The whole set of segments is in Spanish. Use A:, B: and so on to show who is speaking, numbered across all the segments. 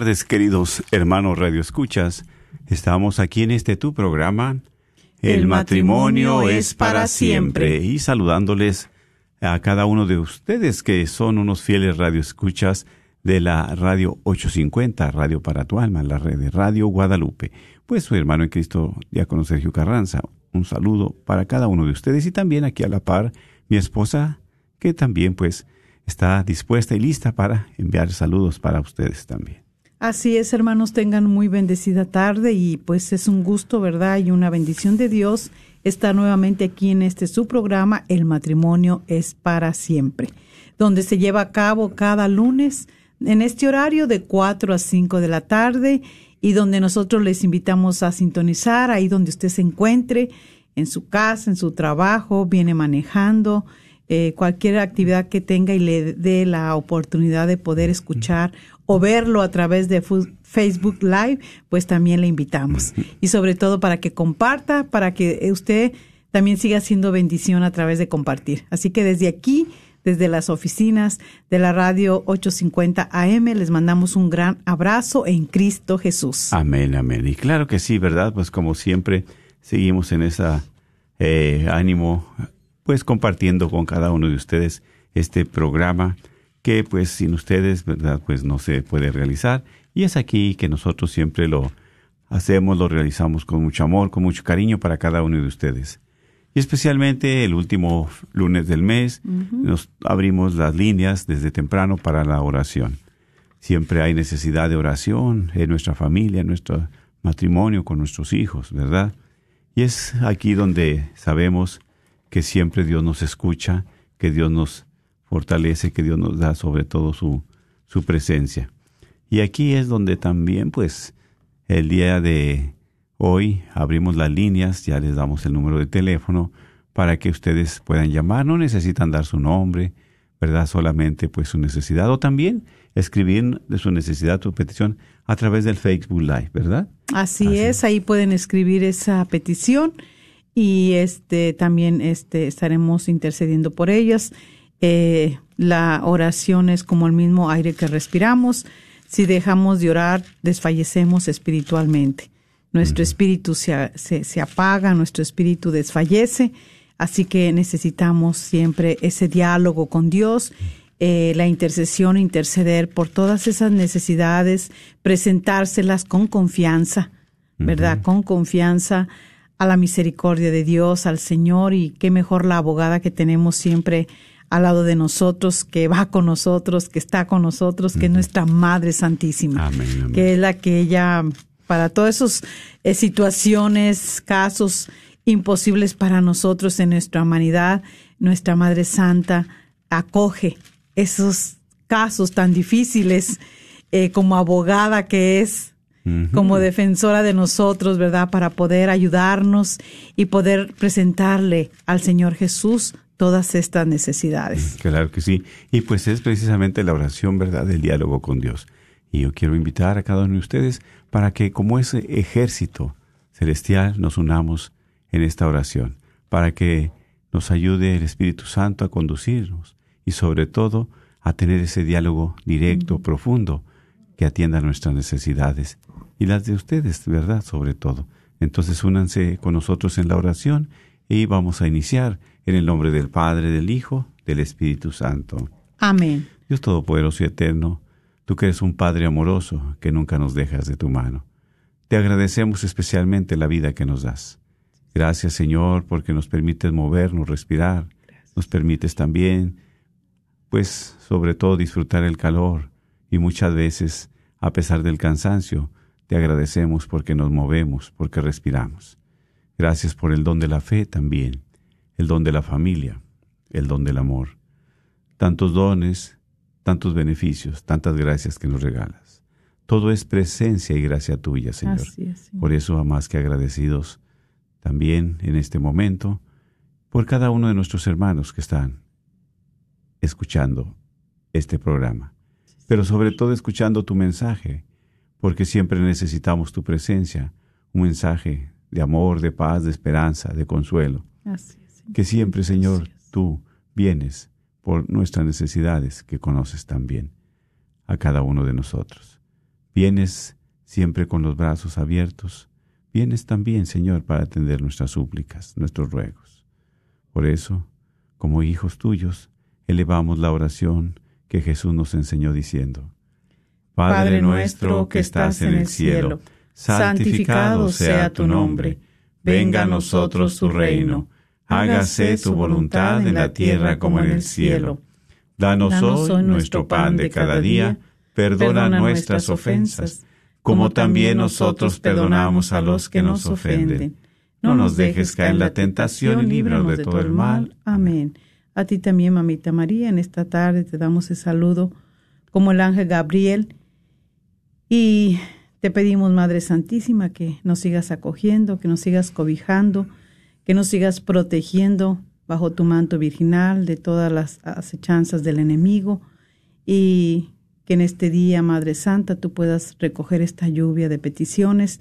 A: Tardes, queridos hermanos Radio Escuchas. Estamos aquí en este tu programa.
B: El matrimonio es para siempre.
A: Y saludándoles a cada uno de ustedes que son unos fieles radioescuchas de la Radio 850, Radio para tu alma, la red de Radio Guadalupe. Pues su hermano en Cristo, diácono Sergio Carranza, un saludo para cada uno de ustedes y también aquí a la par mi esposa, que también pues está dispuesta y lista para enviar saludos para ustedes también.
B: Así es, hermanos, tengan muy bendecida tarde y pues es un gusto, ¿verdad? Y una bendición de Dios estar nuevamente aquí en este su programa, El matrimonio es para siempre, donde se lleva a cabo cada lunes en este horario de 4 a 5 de la tarde y donde nosotros les invitamos a sintonizar ahí donde usted se encuentre, en su casa, en su trabajo, viene manejando, eh, cualquier actividad que tenga y le dé la oportunidad de poder escuchar o verlo a través de Facebook Live, pues también le invitamos. Y sobre todo para que comparta, para que usted también siga siendo bendición a través de compartir. Así que desde aquí, desde las oficinas de la radio 850 AM, les mandamos un gran abrazo en Cristo Jesús.
A: Amén, amén. Y claro que sí, ¿verdad? Pues como siempre, seguimos en ese ánimo, pues compartiendo con cada uno de ustedes este programa que pues sin ustedes, ¿verdad? Pues no se puede realizar. Y es aquí que nosotros siempre lo hacemos, lo realizamos con mucho amor, con mucho cariño para cada uno de ustedes. Y especialmente el último lunes del mes nos abrimos las líneas desde temprano para la oración. Siempre hay necesidad de oración en nuestra familia, en nuestro matrimonio, con nuestros hijos, ¿verdad? Y es aquí donde sabemos que siempre Dios nos escucha, que Dios nos fortalece, que Dios nos da sobre todo su, su presencia. Y aquí es donde también, pues, el día de hoy abrimos las líneas, ya les damos el número de teléfono para que ustedes puedan llamar. No necesitan dar su nombre, ¿verdad? Solamente pues su necesidad o también escribir de su necesidad, su petición a través del Facebook Live, ¿verdad?
B: Así,
A: Así
B: es, ahí pueden escribir esa petición y este también este estaremos intercediendo por ellas. Eh, la oración es como el mismo aire que respiramos. Si dejamos de orar, desfallecemos espiritualmente. Nuestro espíritu se, se, se apaga, nuestro espíritu desfallece, así que necesitamos siempre ese diálogo con Dios eh, la intercesión, interceder por todas esas necesidades, presentárselas con confianza, ¿verdad? Con confianza a la misericordia de Dios, al Señor y qué mejor la abogada que tenemos siempre al lado de nosotros, que va con nosotros, que está con nosotros, que es nuestra Madre Santísima,
A: Amén, amén.
B: que es la que ella, para todas esas eh, situaciones, casos imposibles para nosotros en nuestra humanidad, nuestra Madre Santa acoge esos casos tan difíciles eh, como abogada que es, como defensora de nosotros, ¿verdad? Para poder ayudarnos y poder presentarle al Señor Jesús todas estas necesidades.
A: Claro que sí. Y pues es precisamente la oración, ¿verdad?, del diálogo con Dios. Y yo quiero invitar a cada uno de ustedes para que como ese ejército celestial nos unamos en esta oración, para que nos ayude el Espíritu Santo a conducirnos y sobre todo a tener ese diálogo directo, profundo, que atienda nuestras necesidades y las de ustedes, ¿verdad? Sobre todo. Entonces únanse con nosotros en la oración y vamos a iniciar en el nombre del Padre, del Hijo, del Espíritu Santo.
B: Amén.
A: Dios Todopoderoso y Eterno, tú que eres un Padre amoroso que nunca nos dejas de tu mano. Te agradecemos especialmente la vida que nos das. Gracias Señor porque nos permites movernos, respirar. Nos permites también, pues sobre todo disfrutar el calor y muchas veces, a pesar del cansancio, te agradecemos porque nos movemos, porque respiramos. Gracias por el don de la fe también, el don de la familia, el don del amor. Tantos dones, tantos beneficios, tantas gracias que nos regalas. Todo es presencia y gracia tuya, Señor.
B: Así es, Señor.
A: Por eso, más que agradecidos, también en este momento, por cada uno de nuestros hermanos que están escuchando este programa, pero sobre todo escuchando tu mensaje, porque siempre necesitamos tu presencia, un mensaje de amor, de paz, de esperanza, de consuelo.
B: Así.
A: Que siempre, Señor, tú vienes por nuestras necesidades que conoces también a cada uno de nosotros. Vienes siempre con los brazos abiertos. Vienes también, Señor, para atender nuestras súplicas, nuestros ruegos. Por eso, como hijos tuyos, elevamos la oración que Jesús nos enseñó diciendo,
B: Padre nuestro que estás en el cielo, santificado sea tu nombre. Venga a nosotros tu reino. Hágase tu voluntad en la tierra como en el cielo.
A: Danos hoy nuestro pan de cada día. Perdona nuestras ofensas, como también nosotros perdonamos a los que nos ofenden. No nos dejes caer en la tentación y líbranos de todo el mal.
B: Amén. A ti también, mamita María, en esta tarde te damos el saludo como el ángel Gabriel y te pedimos, Madre Santísima, que nos sigas acogiendo, que nos sigas cobijando, que nos sigas protegiendo bajo tu manto virginal de todas las acechanzas del enemigo y que en este día, Madre Santa, tú puedas recoger esta lluvia de peticiones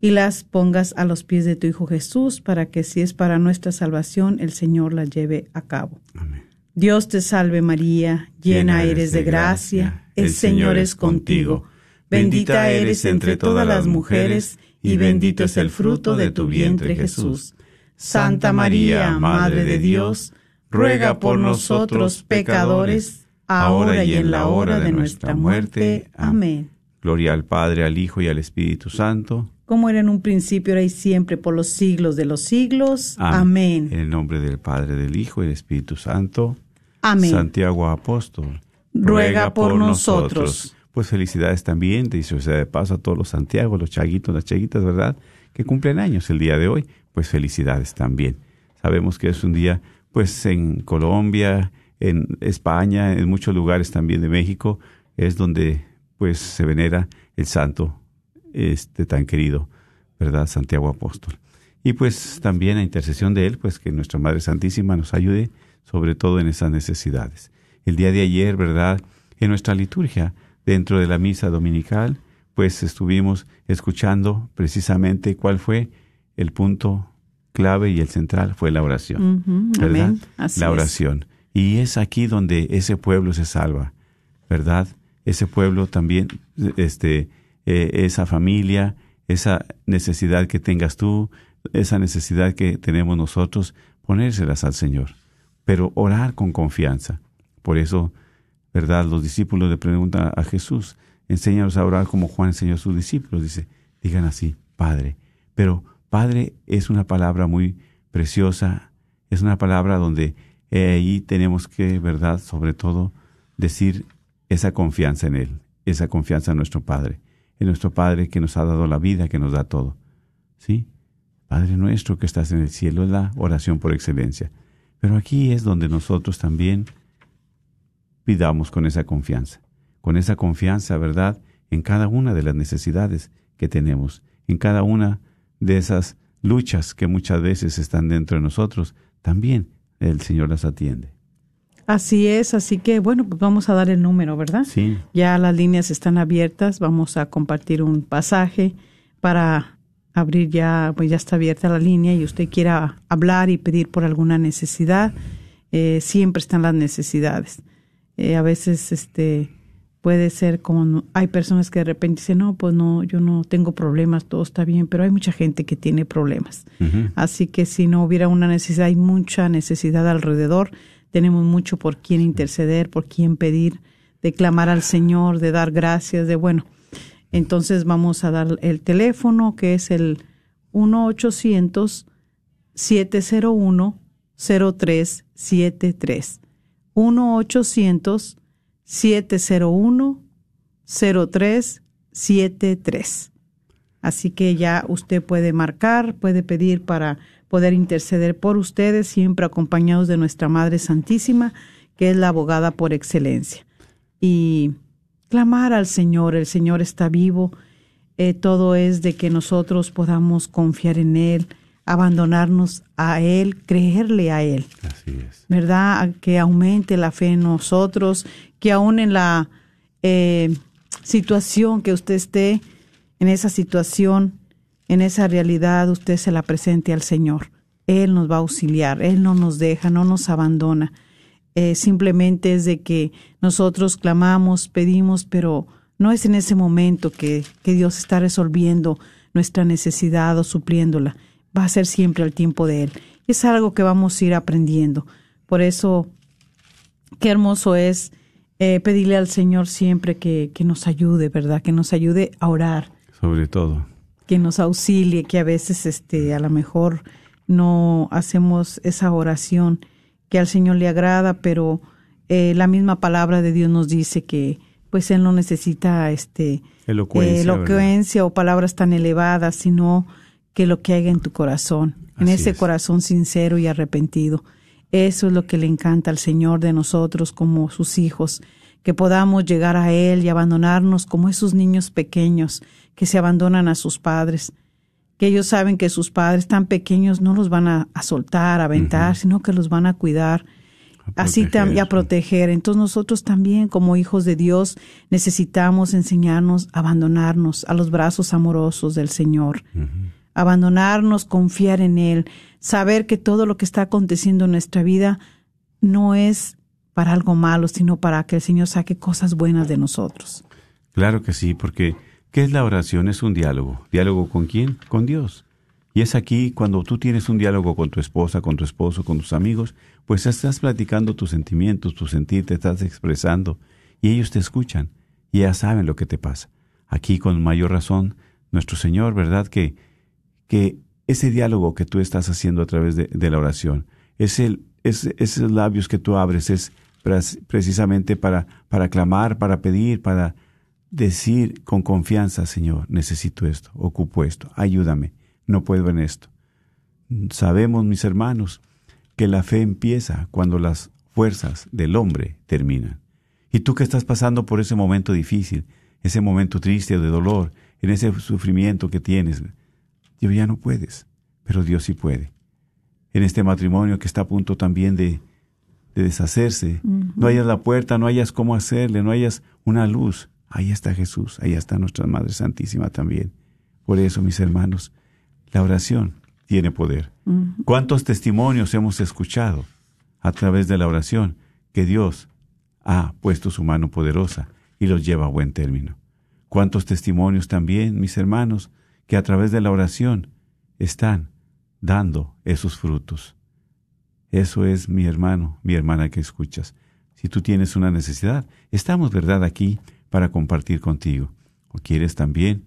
B: y las pongas a los pies de tu Hijo Jesús para que si es para nuestra salvación, el Señor la lleve a cabo.
A: Amén.
B: Dios te salve María, llena eres de gracia, el Señor es contigo. Bendita eres entre todas las mujeres, y bendito es el fruto de tu vientre Jesús. Santa María, Madre de Dios, ruega por nosotros pecadores, ahora y en la hora de nuestra muerte. Amén.
A: Gloria al Padre, al Hijo y al Espíritu Santo.
B: Como era en un principio, ahora y siempre, por los siglos de los siglos.
A: En
B: Amén.
A: el nombre del Padre, del Hijo y del Espíritu Santo.
B: Amén.
A: Santiago Apóstol.
B: Ruega por nosotros.
A: Pues felicidades también, dice sea de paso a todos los Santiago, los chaguitos, las chaguitas, ¿verdad? Que cumplen años el día de hoy. Pues felicidades también. Sabemos que es un día, pues en Colombia, en España, en muchos lugares también de México, es donde pues se venera el santo este tan querido, ¿verdad? Santiago Apóstol. Y pues también a intercesión de él, pues que nuestra Madre Santísima nos ayude sobre todo en esas necesidades. El día de ayer, ¿verdad? En nuestra liturgia, dentro de la misa dominical, pues estuvimos escuchando precisamente cuál fue el punto clave y el central fue la oración, ¿verdad?
B: amén. Así
A: la
B: es.
A: oración. Y es aquí donde ese pueblo se salva, ¿verdad? Ese pueblo también, este, eh, esa familia, esa necesidad que tengas tú, esa necesidad que tenemos nosotros, ponérselas al Señor, pero orar con confianza. Por eso, ¿verdad? Los discípulos le preguntan a Jesús, enséñanos a orar como Juan enseñó a sus discípulos. Dice, digan así, Padre. Pero Padre es una palabra muy preciosa, es una palabra donde eh, ahí tenemos que, ¿verdad? Sobre todo, decir esa confianza en Él, esa confianza en nuestro Padre, en nuestro Padre que nos ha dado la vida, que nos da todo. ¿Sí? Padre nuestro que estás en el cielo es la oración por excelencia. Pero aquí es donde nosotros también pidamos con esa confianza, con esa confianza, ¿verdad?, en cada una de las necesidades que tenemos, en cada una de esas luchas que muchas veces están dentro de nosotros, también el Señor las atiende.
B: Así es, así que bueno, pues vamos a dar el número, ¿verdad?
A: Sí.
B: Ya las líneas están abiertas, vamos a compartir un pasaje para abrir ya, pues ya está abierta la línea y usted quiera hablar y pedir por alguna necesidad, eh, siempre están las necesidades. Eh, a veces este puede ser como hay personas que de repente dicen, no, pues no, yo no tengo problemas, todo está bien, pero hay mucha gente que tiene problemas. Así que si no hubiera una necesidad, hay mucha necesidad alrededor, tenemos mucho por quién interceder, por quién pedir, de clamar al Señor, de dar gracias, de bueno. Entonces vamos a dar el teléfono que es el 1-800-701-0373. 1-800-701-0373. Así que ya usted puede marcar, puede pedir para poder interceder por ustedes, siempre acompañados de nuestra Madre Santísima, que es la abogada por excelencia. Y clamar al Señor, el Señor está vivo, eh, todo es de que nosotros podamos confiar en Él, abandonarnos a Él, creerle a Él.
A: Así es.
B: ¿verdad? Que aumente la fe en nosotros, que aún en la eh, situación que usted esté, en esa situación, en esa realidad, usted se la presente al Señor. Él nos va a auxiliar, Él no nos deja, no nos abandona. Eh, simplemente es de que nosotros clamamos, pedimos, pero no es en ese momento que, que Dios está resolviendo nuestra necesidad o supliéndola. Va a ser siempre al tiempo de Él. Es algo que vamos a ir aprendiendo. Por eso, qué hermoso es eh, pedirle al Señor siempre que, que nos ayude, ¿verdad? Que nos ayude a orar,
A: Sobre todo.
B: que nos auxilie, que a veces este, a lo mejor no hacemos esa oración que al Señor le agrada, pero eh, la misma palabra de Dios nos dice que pues Él no necesita este,
A: Elocuencia,
B: eh, elocuencia o palabras tan elevadas, sino que lo que haya en tu corazón, en ese
A: es.
B: corazón sincero y arrepentido. Eso es lo que le encanta al Señor de nosotros como sus hijos, que podamos llegar a Él y abandonarnos como esos niños pequeños que se abandonan a sus padres, que ellos saben que sus padres tan pequeños no los van a, a soltar, a aventar, sino que los van a cuidar
A: A
B: así también a
A: proteger,
B: proteger. Entonces nosotros también como hijos de Dios necesitamos enseñarnos a abandonarnos a los brazos amorosos del Señor, abandonarnos, confiar en Él, saber que todo lo que está aconteciendo en nuestra vida no es para algo malo, sino para que el Señor saque cosas buenas de nosotros.
A: Claro que sí, porque ¿qué es la oración? Es un diálogo. ¿Diálogo con quién? Con Dios. Y es aquí cuando tú tienes un diálogo con tu esposa, con tu esposo, con tus amigos, pues estás platicando tus sentimientos, tu sentir, te estás expresando y ellos te escuchan y ya saben lo que te pasa. Aquí con mayor razón, nuestro Señor, ¿verdad? Que, que ese diálogo que tú estás haciendo a través de, la oración, es el, es, esos labios que tú abres, es precisamente para, para clamar, para pedir, para decir con confianza, Señor, necesito esto, ocupo esto, ayúdame, no puedo en esto. Sabemos, mis hermanos, que la fe empieza cuando las fuerzas del hombre terminan. Y tú que estás pasando por ese momento difícil, ese momento triste o de dolor, en ese sufrimiento que tienes, yo ya no puedes, pero Dios sí puede. En este matrimonio que está a punto también de, de deshacerse, no hayas la puerta, no hayas cómo hacerle, no hayas una luz. Ahí está Jesús, ahí está nuestra Madre Santísima también. Por eso, mis hermanos, la oración tiene poder. ¿Cuántos testimonios hemos escuchado a través de la oración que Dios ha puesto su mano poderosa y los lleva a buen término? ¿Cuántos testimonios también, mis hermanos, que a través de la oración están dando esos frutos? Eso es mi hermano, mi hermana que escuchas. Si tú tienes una necesidad, estamos, ¿verdad?, aquí para compartir contigo. O quieres también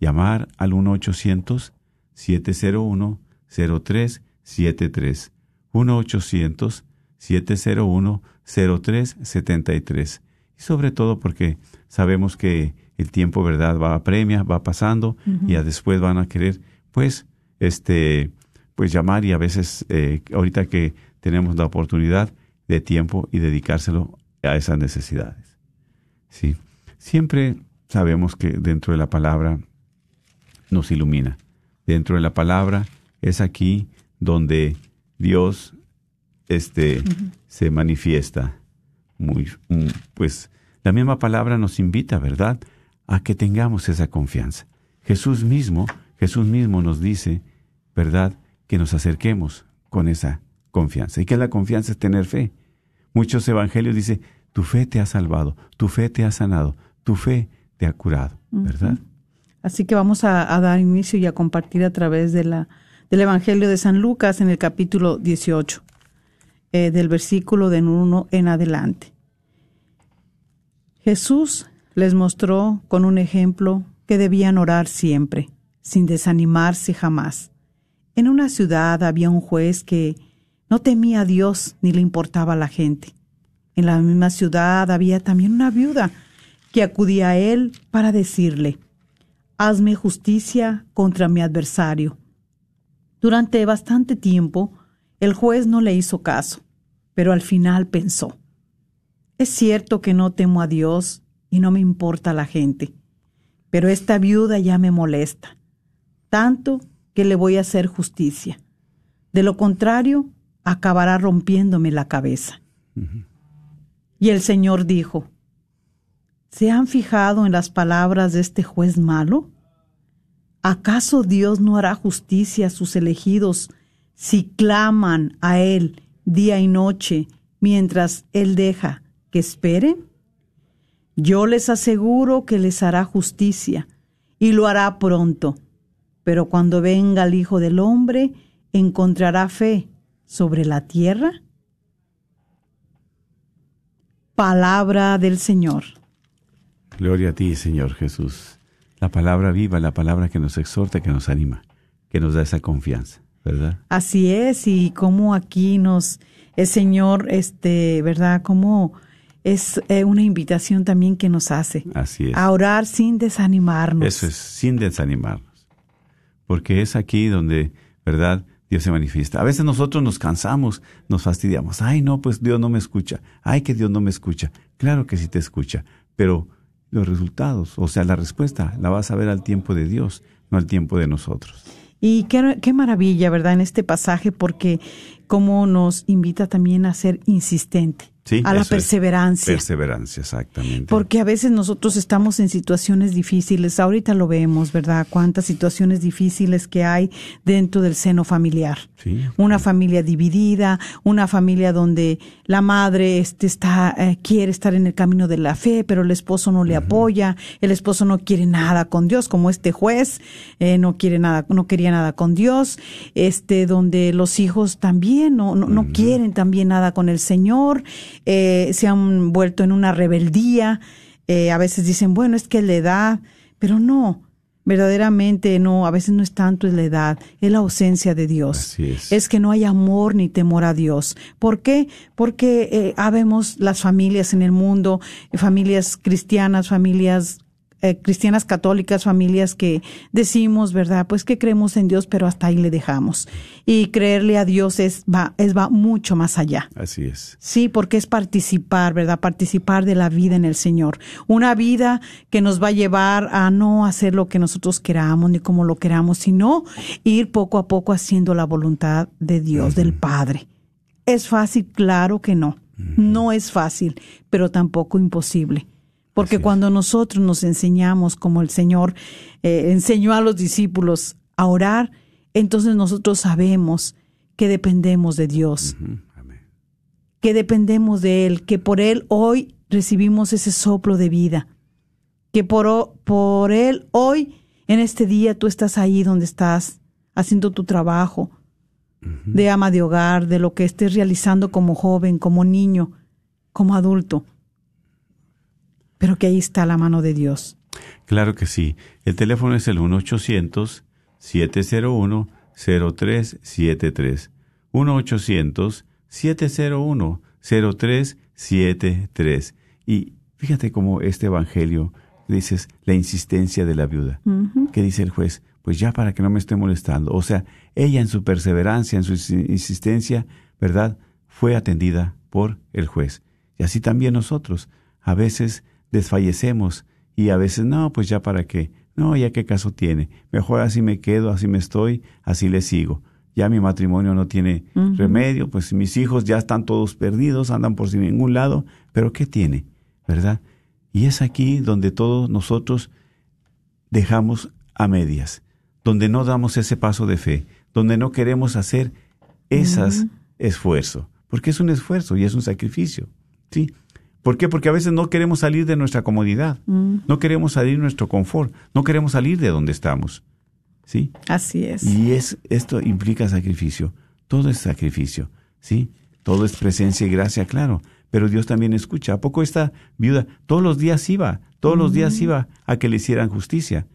A: llamar al 1-800-701-0373. 1-800-701-0373. Y sobre todo porque sabemos que el tiempo, ¿verdad?, va a premia, va pasando y ya después van a querer, pues, este, pues llamar y a veces, eh, ahorita que tenemos la oportunidad de tiempo y dedicárselo a esas necesidades. Sí. Siempre sabemos que dentro de la palabra nos ilumina. Dentro de la palabra es aquí donde Dios este, se manifiesta. Muy, mm, pues la misma palabra nos invita, ¿verdad?, a que tengamos esa confianza. Jesús mismo, Jesús mismo nos dice, ¿verdad?, que nos acerquemos con esa confianza. Y que la confianza es tener fe. Muchos evangelios dicen, tu fe te ha salvado, tu fe te ha sanado, tu fe te ha curado, ¿verdad?
B: Así que vamos a, a, dar inicio y a compartir a través de la, del Evangelio de San Lucas en el capítulo 18, eh, del versículo de 1 en adelante. Jesús les mostró con un ejemplo que debían orar siempre, sin desanimarse jamás. En una ciudad había un juez que no temía a Dios ni le importaba a la gente. En la misma ciudad había también una viuda que acudía a él para decirle, Hazme justicia contra mi adversario. Durante bastante tiempo el juez no le hizo caso, pero al final pensó, es cierto que no temo a Dios y no me importa la gente, pero esta viuda ya me molesta, tanto que le voy a hacer justicia. De lo contrario, acabará rompiéndome la cabeza. Y el Señor dijo, ¿se han fijado en las palabras de este juez malo? ¿Acaso Dios no hará justicia a sus elegidos si claman a Él día y noche mientras Él deja que esperen? Yo les aseguro que les hará justicia y lo hará pronto. Pero cuando venga el Hijo del Hombre, ¿encontrará fe sobre la tierra? Palabra del Señor.
A: Gloria a ti, Señor Jesús. La palabra viva, la palabra que nos exhorta, que nos anima, que nos da esa confianza, ¿verdad?
B: Así es, y como aquí nos, el Señor, este, ¿verdad? Como es eh, una invitación también que nos hace.
A: Así es.
B: A orar sin desanimarnos.
A: Eso es, sin desanimarnos. Porque es aquí donde, ¿verdad? Dios se manifiesta. A veces nosotros nos cansamos, nos fastidiamos. Ay, no, pues Dios no me escucha. Ay, que Dios no me escucha. Claro que sí te escucha, pero los resultados, o sea, la respuesta, la vas a ver al tiempo de Dios, no al tiempo de nosotros.
B: Y qué, qué maravilla, ¿verdad? En este pasaje, porque como nos invita también a ser insistente.
A: Sí,
B: a la
A: es.
B: perseverancia.
A: Perseverancia, exactamente.
B: Porque a veces nosotros estamos en situaciones difíciles, ahorita lo vemos, ¿verdad? Cuántas situaciones difíciles que hay dentro del seno familiar.
A: Sí.
B: Una familia dividida, una familia donde la madre este, está, eh, quiere estar en el camino de la fe, pero el esposo no le apoya, el esposo no quiere nada con Dios, como este juez, eh, no quiere nada, no quería nada con Dios, este, donde los hijos también no, no, no quieren también nada con el Señor, eh, se han vuelto en una rebeldía, eh, a veces dicen, bueno, es que la edad, pero no, verdaderamente no, a veces no es tanto la edad, es la ausencia de Dios.
A: Es.
B: que no hay amor ni temor a Dios. ¿Por qué? Porque eh, habemos las familias en el mundo, eh, familias cristianas, familias eh, cristianas católicas, familias que decimos, ¿verdad? Pues que creemos en Dios, pero hasta ahí le dejamos. Y creerle a Dios es va, es va mucho más allá.
A: Así es.
B: Sí, porque es participar, ¿verdad? Participar de la vida en el Señor. Una vida que nos va a llevar a no hacer lo que nosotros queramos ni como lo queramos, sino ir poco a poco haciendo la voluntad de Dios, del Padre. ¿Es fácil? Claro que no. No es fácil, pero tampoco imposible. Porque
A: Así es.
B: cuando nosotros nos enseñamos como el Señor eh, enseñó a los discípulos a orar, entonces nosotros sabemos que dependemos de Dios.
A: Amén.
B: que dependemos de Él, que por Él hoy recibimos ese soplo de vida, que por, por Él hoy, en este día, tú estás ahí donde estás, haciendo tu trabajo de ama de hogar, de lo que estés realizando como joven, como niño, como adulto, pero que ahí está la mano de Dios.
A: Claro que sí. El teléfono es el 1-800-701-0373. 1-800-701-0373. Y fíjate cómo este evangelio dices la insistencia de la viuda. ¿Qué dice el juez? Pues ya para que no me esté molestando. O sea, ella en su perseverancia, en su insi- insistencia, ¿verdad? Fue atendida por el juez. Y así también nosotros. A veces desfallecemos y a veces no, pues ya para qué. No, ya qué caso tiene. Mejor así me quedo, así me estoy, así le sigo. ya mi matrimonio no tiene remedio, pues mis hijos ya están todos perdidos, andan por sin ningún lado, pero ¿qué tiene? ¿Verdad? Y es aquí donde todos nosotros dejamos a medias, donde no damos ese paso de fe, donde no queremos hacer ese esfuerzo, porque es un esfuerzo y es un sacrificio, ¿sí? ¿Por qué? Porque a veces no queremos salir de nuestra comodidad, no queremos salir de nuestro confort, no queremos salir de donde estamos, ¿sí?
B: Así es.
A: Y es, esto implica sacrificio, todo es sacrificio, ¿sí? Todo es presencia y gracia, claro, pero Dios también escucha. ¿A poco esta viuda todos los días iba, todos los días iba a que le hicieran justicia,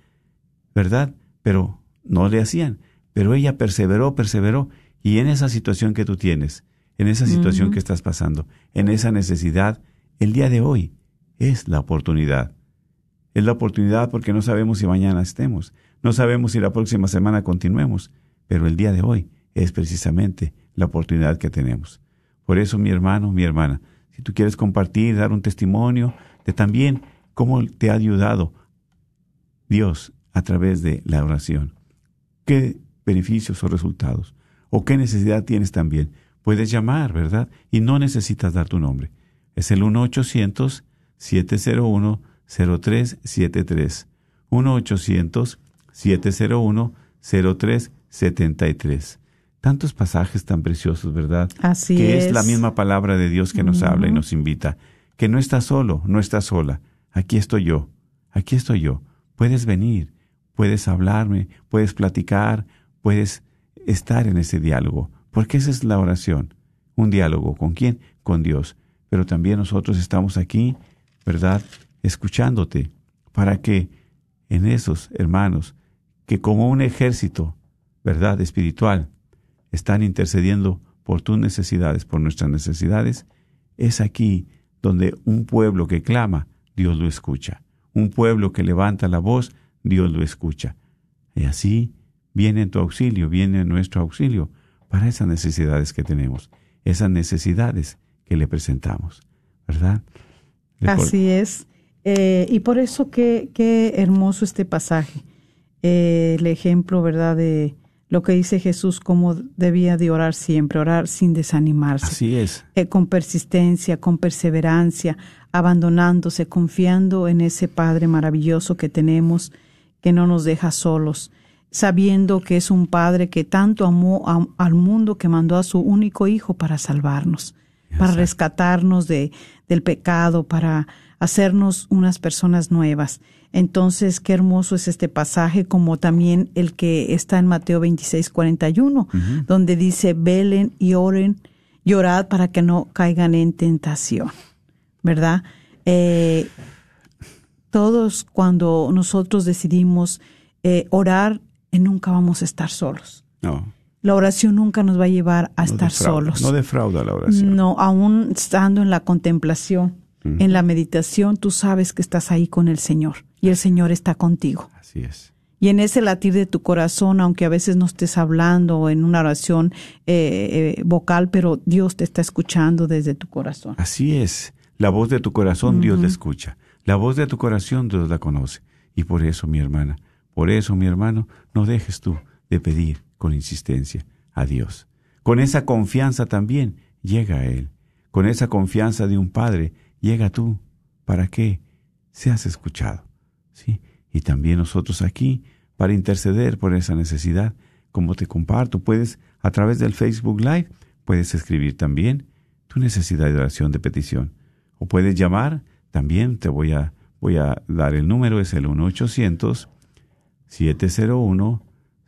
A: ¿verdad? Pero no le hacían, pero ella perseveró, perseveró, y en esa situación que tú tienes, en esa situación que estás pasando, en esa necesidad, el día de hoy es la oportunidad. Es la oportunidad porque no sabemos si mañana estemos, no sabemos si la próxima semana continuemos, pero el día de hoy es precisamente la oportunidad que tenemos. Por eso, mi hermano, mi hermana, si tú quieres compartir, dar un testimonio de también cómo te ha ayudado Dios a través de la oración, qué beneficios o resultados, o qué necesidad tienes también, puedes llamar, ¿verdad? Y no necesitas dar tu nombre. Es el 1-800-701-0373. 1-800-701-0373. Tantos pasajes tan preciosos, ¿verdad?
B: Así
A: que
B: es.
A: es la misma palabra de Dios que nos habla y nos invita. Que no estás solo, no estás sola. Aquí estoy yo. Aquí estoy yo. Puedes venir, puedes hablarme, puedes platicar, puedes estar en ese diálogo. Porque esa es la oración. Un diálogo. ¿Con quién? Con Dios pero también nosotros estamos aquí, ¿verdad? Escuchándote, para que en esos hermanos que como un ejército, ¿verdad? Espiritual, están intercediendo por tus necesidades, por nuestras necesidades, es aquí donde un pueblo que clama, Dios lo escucha. Un pueblo que levanta la voz, Dios lo escucha. Y así viene en tu auxilio, viene en nuestro auxilio para esas necesidades que tenemos, esas necesidades que le presentamos, ¿verdad?
B: Así es. Eh, y por eso qué, qué hermoso este pasaje. Eh, el ejemplo, ¿verdad? De lo que dice Jesús, cómo debía de orar siempre, orar sin desanimarse.
A: Así es.
B: Eh, con persistencia, con perseverancia, abandonándose, confiando en ese Padre maravilloso que tenemos, que no nos deja solos, sabiendo que es un Padre que tanto amó a- al mundo que mandó a su único Hijo para salvarnos para
A: Exacto.
B: rescatarnos de, del pecado, para hacernos unas personas nuevas. Entonces, qué hermoso es este pasaje, como también el que está en Mateo 26, 41, donde dice, velen y oren, y orad para que no caigan en tentación, ¿verdad? Eh, todos cuando nosotros decidimos eh, orar, eh, nunca vamos a estar solos.
A: No.
B: La oración nunca nos va a llevar a
A: no
B: estar solos.
A: No defrauda la oración.
B: No, aún estando en la contemplación, en la meditación, tú sabes que estás ahí con el Señor y el Señor está contigo.
A: Así es.
B: Y en ese latir de tu corazón, aunque a veces no estés hablando en una oración eh, eh, vocal, pero Dios te está escuchando desde tu corazón.
A: Así es. La voz de tu corazón Dios la escucha. La voz de tu corazón Dios la conoce. Y por eso, mi hermana, por eso, mi hermano, no dejes tú de pedir con insistencia a Dios. Con esa confianza también llega a Él. Con esa confianza de un Padre llega tú. ¿Para qué? Seas escuchado. ¿Sí? Y también nosotros aquí, para interceder por esa necesidad, como te comparto, puedes, a través del Facebook Live, puedes escribir también tu necesidad de oración de petición. O puedes llamar, también te voy a, voy a dar el número, es el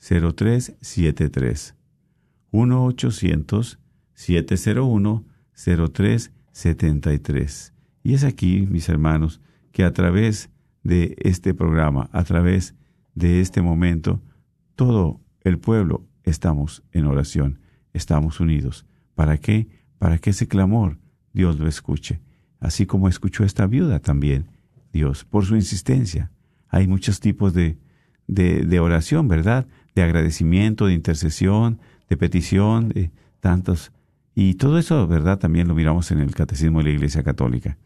A: 1-800-701-0373. 1-800-701-0373. Y es aquí, mis hermanos, que a través de este programa, a través de este momento, todo el pueblo estamos en oración, estamos unidos. ¿Para qué? Para que ese clamor Dios lo escuche, así como escuchó esta viuda también, Dios, por su insistencia. Hay muchos tipos de, de, de oración, ¿verdad? De agradecimiento, de intercesión, de petición, de tantos. Y todo eso, ¿verdad? También lo miramos en el Catecismo de la Iglesia Católica.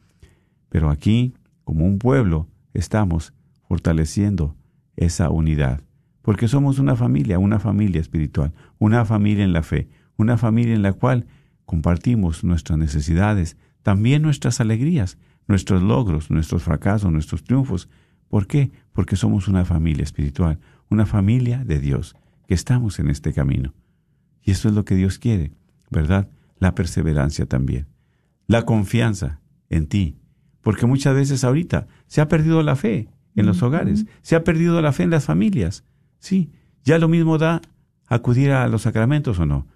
A: Pero aquí, como un pueblo, estamos fortaleciendo esa unidad, porque somos una familia, una familia espiritual, una familia en la fe, una familia en la cual compartimos nuestras necesidades, también nuestras alegrías, nuestros logros, nuestros fracasos, nuestros triunfos. ¿Por qué? Porque somos una familia espiritual, una familia de Dios, que estamos en este camino. Y eso es lo que Dios quiere, ¿verdad? La perseverancia también. La confianza en ti. Porque muchas veces ahorita se ha perdido la fe en los hogares, se ha perdido la fe en las familias. Sí, ya lo mismo da acudir a los sacramentos o no.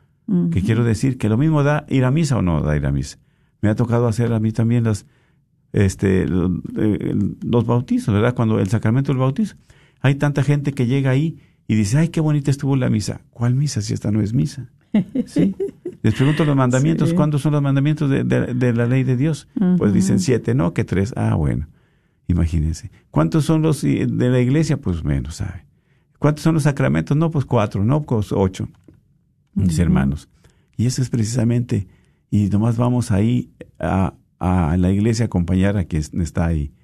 A: Que quiero decir que lo mismo da ir a misa o no da ir a misa. Me ha tocado hacer a mí también los, este, los bautizos, ¿verdad? Cuando el sacramento del bautizo. Hay tanta gente que llega ahí y dice, ay, qué bonita estuvo la misa. ¿Cuál misa si esta no es misa? ¿Sí? Les pregunto los mandamientos, ¿cuántos son los mandamientos de, de, la ley de Dios? Pues dicen siete, no, que tres. Ah, bueno, imagínense. ¿Cuántos son los de la iglesia? Pues menos, ¿sabe? ¿Cuántos son los sacramentos? No, pues cuatro, no, pues ocho, mis hermanos. Y eso es precisamente, y nomás vamos ahí a, a la iglesia a acompañar a quien está ahí.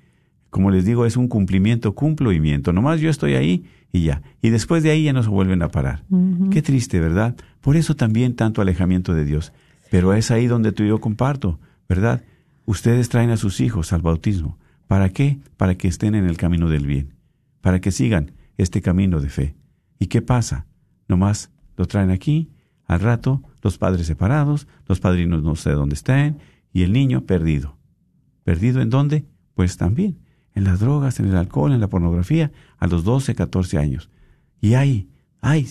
A: Como les digo, es un cumplimiento, cumplimiento. Nomás yo estoy ahí y ya. Y después de ahí ya no se vuelven a parar. Qué triste, ¿verdad? Por eso también tanto alejamiento de Dios. Pero es ahí donde tú y yo comparto, ¿verdad? Ustedes traen a sus hijos al bautismo. ¿Para qué? Para que estén en el camino del bien. Para que sigan este camino de fe. ¿Y qué pasa? Nomás lo traen aquí, al rato, los padres separados, los padrinos no sé dónde están, y el niño perdido. ¿Perdido en dónde? Pues también en las drogas, en el alcohol, en la pornografía, a los 12, 14 años. Y ahí, ay,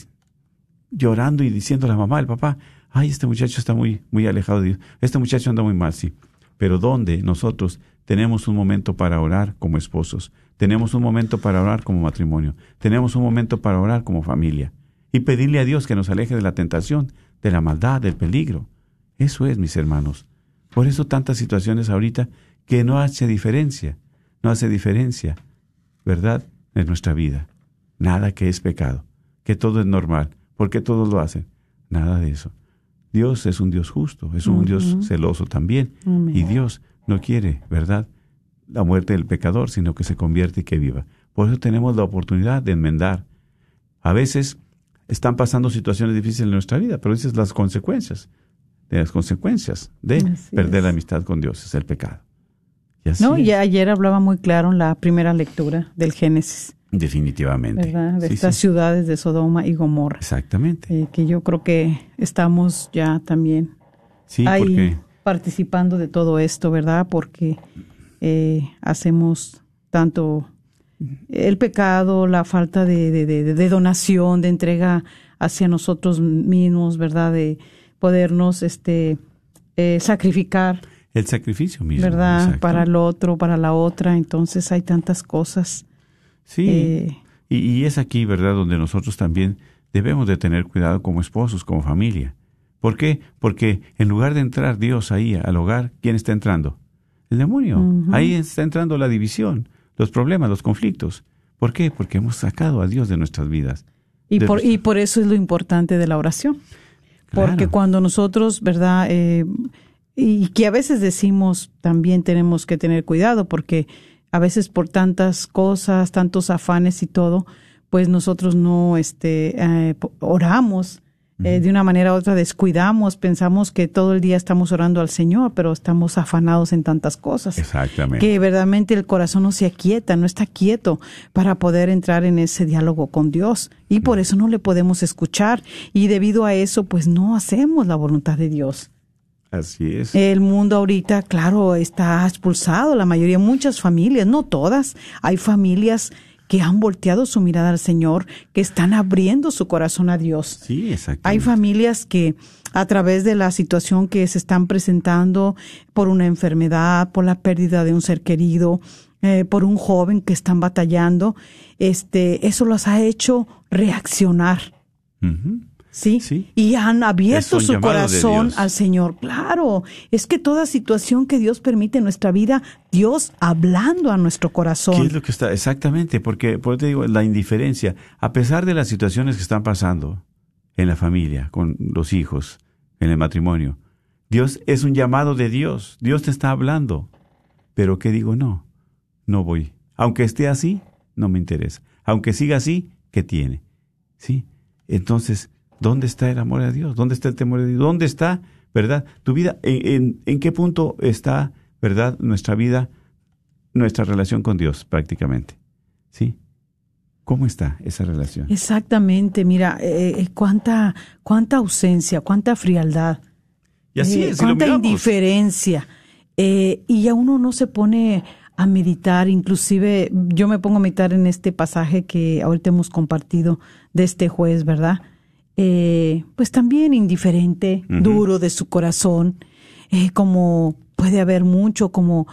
A: llorando y diciendo a la mamá, el papá, ay, este muchacho está muy, muy alejado de Dios, este muchacho anda muy mal, sí. Pero ¿dónde nosotros tenemos un momento para orar como esposos? Tenemos un momento para orar como matrimonio. Tenemos un momento para orar como familia. Y pedirle a Dios que nos aleje de la tentación, de la maldad, del peligro. Eso es, mis hermanos. Por eso tantas situaciones ahorita que no hace diferencia no hace diferencia, ¿verdad?, en nuestra vida. Nada que es pecado, que todo es normal, porque todos lo hacen. Nada de eso. Dios es un Dios justo, es un Dios celoso también. Y Dios no quiere, ¿verdad?, la muerte del pecador, sino que se convierte y que viva. Por eso tenemos la oportunidad de enmendar. A veces están pasando situaciones difíciles en nuestra vida, pero esas son las consecuencias, de las consecuencias de perder la amistad con Dios, es el pecado.
B: No, y ayer hablaba muy claro en la primera lectura del Génesis.
A: Definitivamente.
B: De estas ciudades de Sodoma y Gomorra.
A: Exactamente.
B: Eh, que yo creo que estamos ya también ahí participando de todo esto, ¿verdad? Porque eh, hacemos tanto el pecado, la falta de, de, donación, de entrega hacia nosotros mismos, ¿verdad? De podernos este, eh, sacrificar
A: el sacrificio mismo.
B: ¿Verdad? Para el otro, para la otra. Entonces hay tantas cosas.
A: Sí. Eh, y, es aquí, ¿verdad?, donde nosotros también debemos de tener cuidado como esposos, como familia. ¿Por qué? Porque en lugar de entrar Dios ahí al hogar, ¿quién está entrando? El demonio. Ahí está entrando la división, los problemas, los conflictos. ¿Por qué? Porque hemos sacado a Dios de nuestras vidas.
B: Y, por, y por eso es lo importante de la oración. Porque cuando nosotros, ¿verdad? Eh, y que a veces decimos también tenemos que tener cuidado porque a veces por tantas cosas, tantos afanes y todo, pues nosotros no este, eh, oramos eh, de una manera u otra, descuidamos, pensamos que todo el día estamos orando al Señor, pero estamos afanados en tantas cosas.
A: Exactamente.
B: Que verdaderamente el corazón no se aquieta, no está quieto para poder entrar en ese diálogo con Dios. Y por eso no le podemos escuchar. Y debido a eso, pues no hacemos la voluntad de Dios.
A: Así es.
B: El mundo ahorita, claro, está expulsado, la mayoría, muchas familias, no todas, hay familias que han volteado su mirada al Señor, que están abriendo su corazón a Dios.
A: Sí, exacto.
B: Hay familias que a través de la situación que se están presentando por una enfermedad, por la pérdida de un ser querido, eh, por un joven que están batallando, este, eso los ha hecho reaccionar. ¿Sí? Y han abierto su corazón al Señor. Claro, es que toda situación que Dios permite en nuestra vida, Dios hablando a nuestro corazón.
A: ¿Qué es lo que está? Exactamente, porque, por te digo, la indiferencia, a pesar de las situaciones que están pasando en la familia, con los hijos, en el matrimonio, Dios es un llamado de Dios, Dios te está hablando. Pero ¿qué digo? No, no voy. Aunque esté así, no me interesa. Aunque siga así, ¿qué tiene? ¿Sí? Entonces, ¿dónde está el amor a Dios? ¿Dónde está el temor de Dios? ¿Dónde está, verdad? Tu vida, ¿en, en, qué punto está, verdad, nuestra vida, nuestra relación con Dios prácticamente? ¿Sí? ¿Cómo está esa relación?
B: Exactamente, mira, eh, eh, cuánta, cuánta ausencia, cuánta frialdad.
A: Y así
B: eh, cuánta indiferencia. y ya uno no se pone a meditar, inclusive yo me pongo a meditar en este pasaje que ahorita hemos compartido de este juez, ¿verdad? Pues también indiferente, duro de su corazón, como puede haber mucho, como